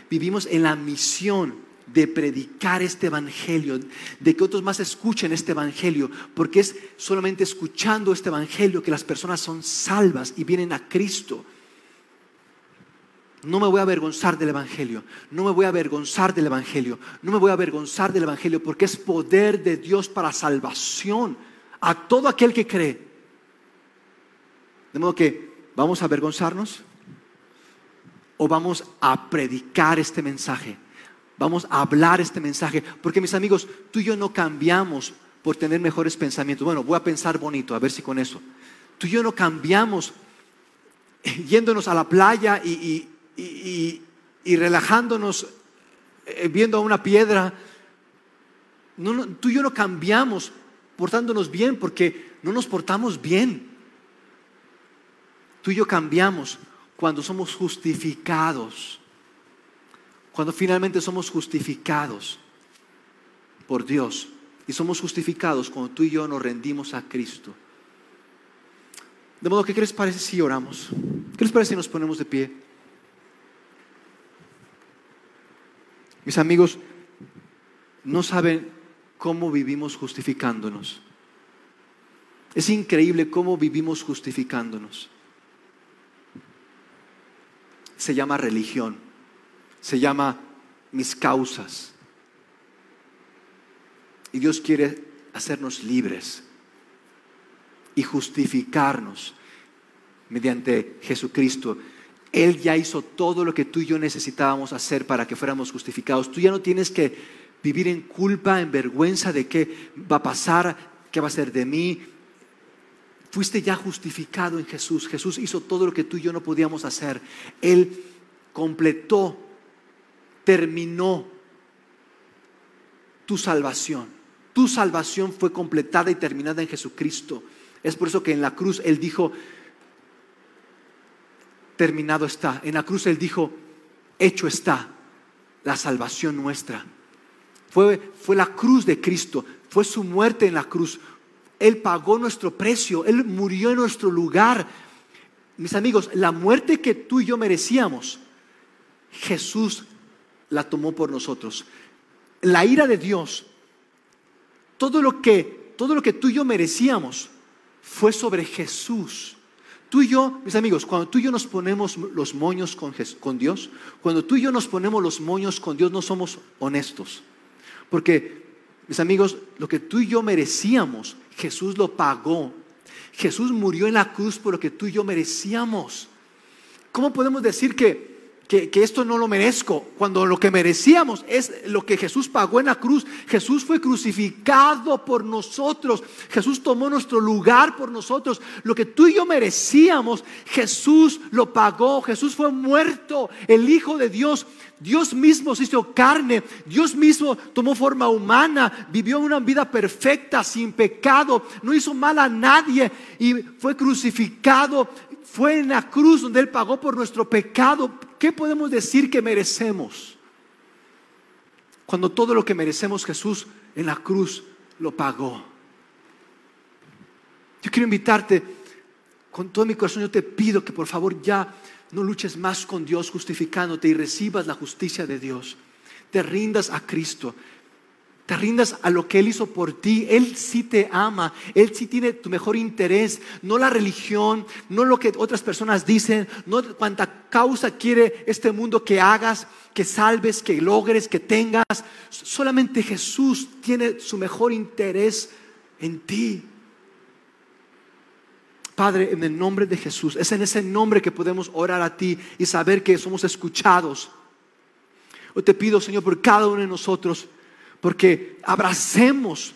vivimos en la misión de predicar este evangelio, de que otros más escuchen este evangelio, porque es solamente escuchando este evangelio que las personas son salvas y vienen a Cristo. No me voy a avergonzar del Evangelio, no me voy a avergonzar del Evangelio, no me voy a avergonzar del Evangelio porque es poder de Dios para salvación a todo aquel que cree. De modo que, ¿vamos a avergonzarnos? ¿O vamos a predicar este mensaje? Vamos a hablar este mensaje. Porque mis amigos, tú y yo no cambiamos por tener mejores pensamientos. Bueno, voy a pensar bonito, a ver si con eso. Tú y yo no cambiamos yéndonos a la playa y, y, relajándonos, eh, viendo a una piedra. tú y yo no cambiamos portándonos bien porque no nos portamos bien. Tú y yo cambiamos cuando somos justificados. Cuando finalmente somos justificados por Dios. Y somos justificados cuando tú y yo nos rendimos a Cristo. De modo que, ¿qué les parece si oramos? ¿Qué les parece si nos ponemos de pie? Mis amigos, no saben cómo vivimos justificándonos. Es increíble cómo vivimos justificándonos. Se llama religión, se llama mis causas. Y Dios quiere hacernos libres y justificarnos mediante Jesucristo. Él ya hizo todo lo que tú y yo necesitábamos hacer para que fuéramos justificados. Tú ya no tienes que vivir en culpa, en vergüenza de qué va a pasar, qué va a ser de mí. Fuiste ya justificado en Jesús. Jesús hizo todo lo que tú y yo no podíamos hacer. Él completó, terminó tu salvación. Tu salvación fue completada y terminada en Jesucristo. Es por eso que en la cruz Él dijo, terminado está. En la cruz Él dijo, hecho está la salvación nuestra. Fue, fue la cruz de Cristo, fue su muerte en la cruz. Él pagó nuestro precio, Él murió en nuestro lugar. Mis amigos, la muerte que tú y yo merecíamos, Jesús la tomó por nosotros. La ira de Dios, todo lo que, todo lo que tú y yo merecíamos, fue sobre Jesús. Tú y yo, mis amigos, cuando tú y yo nos ponemos los moños con, Dios, cuando tú y yo nos ponemos los moños con Dios, no somos honestos. Porque, mis amigos, lo que tú y yo merecíamos, Jesús lo pagó. Jesús murió en la cruz por lo que tú y yo merecíamos. ¿Cómo podemos decir que que, esto no lo merezco, cuando lo que merecíamos es lo que Jesús pagó en la cruz. Jesús fue crucificado por nosotros, Jesús tomó nuestro lugar por nosotros. Lo que tú y yo merecíamos, Jesús lo pagó, Jesús fue muerto, el Hijo de Dios. Dios mismo se hizo carne, Dios mismo tomó forma humana, vivió una vida perfecta, sin pecado, no hizo mal a nadie y fue crucificado fue en la cruz donde Él pagó por nuestro pecado. ¿Qué podemos decir que merecemos? Cuando todo lo que merecemos Jesús en la cruz lo pagó. Yo quiero invitarte con todo mi corazón, yo te pido que por favor ya no luches más con Dios justificándote y recibas la justicia de Dios. Te rindas a Cristo te rindas a lo que Él hizo por ti. Él sí te ama, Él sí tiene tu mejor interés, no la religión, no lo que otras personas dicen, no cuánta causa quiere este mundo que hagas, que salves, que logres, que tengas. Solamente Jesús tiene su mejor interés en ti. Padre, en el nombre de Jesús, es en ese nombre que podemos orar a ti y saber que somos escuchados. Hoy te pido, Señor, por cada uno de nosotros porque abracemos,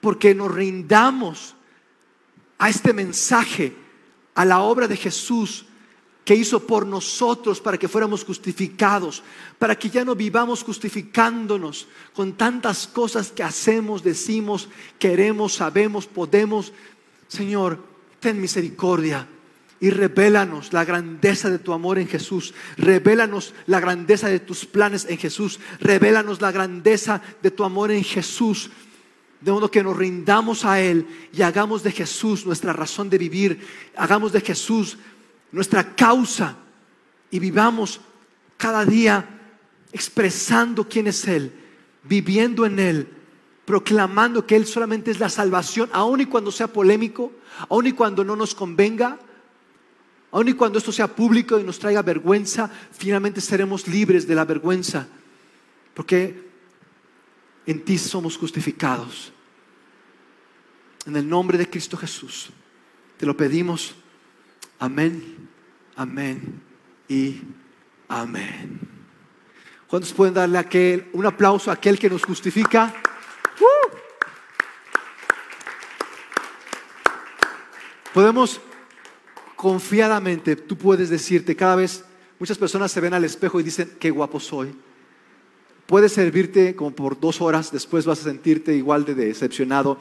porque nos rindamos a este mensaje, a la obra de Jesús que hizo por nosotros para que fuéramos justificados, para que ya no vivamos justificándonos con tantas cosas que hacemos, decimos, queremos, sabemos, podemos. Señor, ten misericordia y revélanos la grandeza de tu amor en Jesús. Revélanos la grandeza de tus planes en Jesús. Revélanos la grandeza de tu amor en Jesús. De modo que nos rindamos a Él y hagamos de Jesús nuestra razón de vivir. Hagamos de Jesús nuestra causa y vivamos cada día expresando quién es Él, viviendo en Él, proclamando que Él solamente es la salvación, aun y cuando sea polémico, aun y cuando no nos convenga, aun y cuando esto sea público y nos traiga vergüenza, finalmente seremos libres de la vergüenza, porque en ti somos justificados. En el nombre de Cristo Jesús, te lo pedimos. Amén, amén y amén. ¿Cuántos pueden darle aquel, un aplauso a aquel que nos justifica? ¡Uh! Podemos confiadamente, tú puedes decirte cada vez, muchas personas se ven al espejo y dicen, qué guapo soy. Puede servirte como por dos horas, después vas a sentirte igual de decepcionado.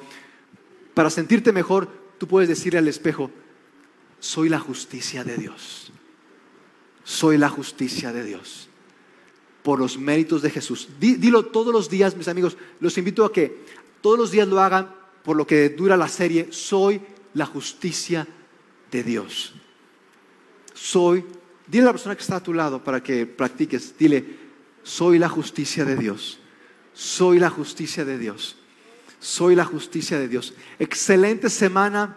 Para sentirte mejor, tú puedes decirle al espejo, soy la justicia de Dios. Soy la justicia de Dios. Por los méritos de Jesús. Dilo todos los días, mis amigos. Los invito a que todos los días lo hagan por lo que dura la serie. Soy la justicia de Dios. Soy, dile a la persona que está a tu lado para que practiques. Dile, soy la justicia de Dios. Soy la justicia de Dios. Soy la justicia de Dios. Excelente semana.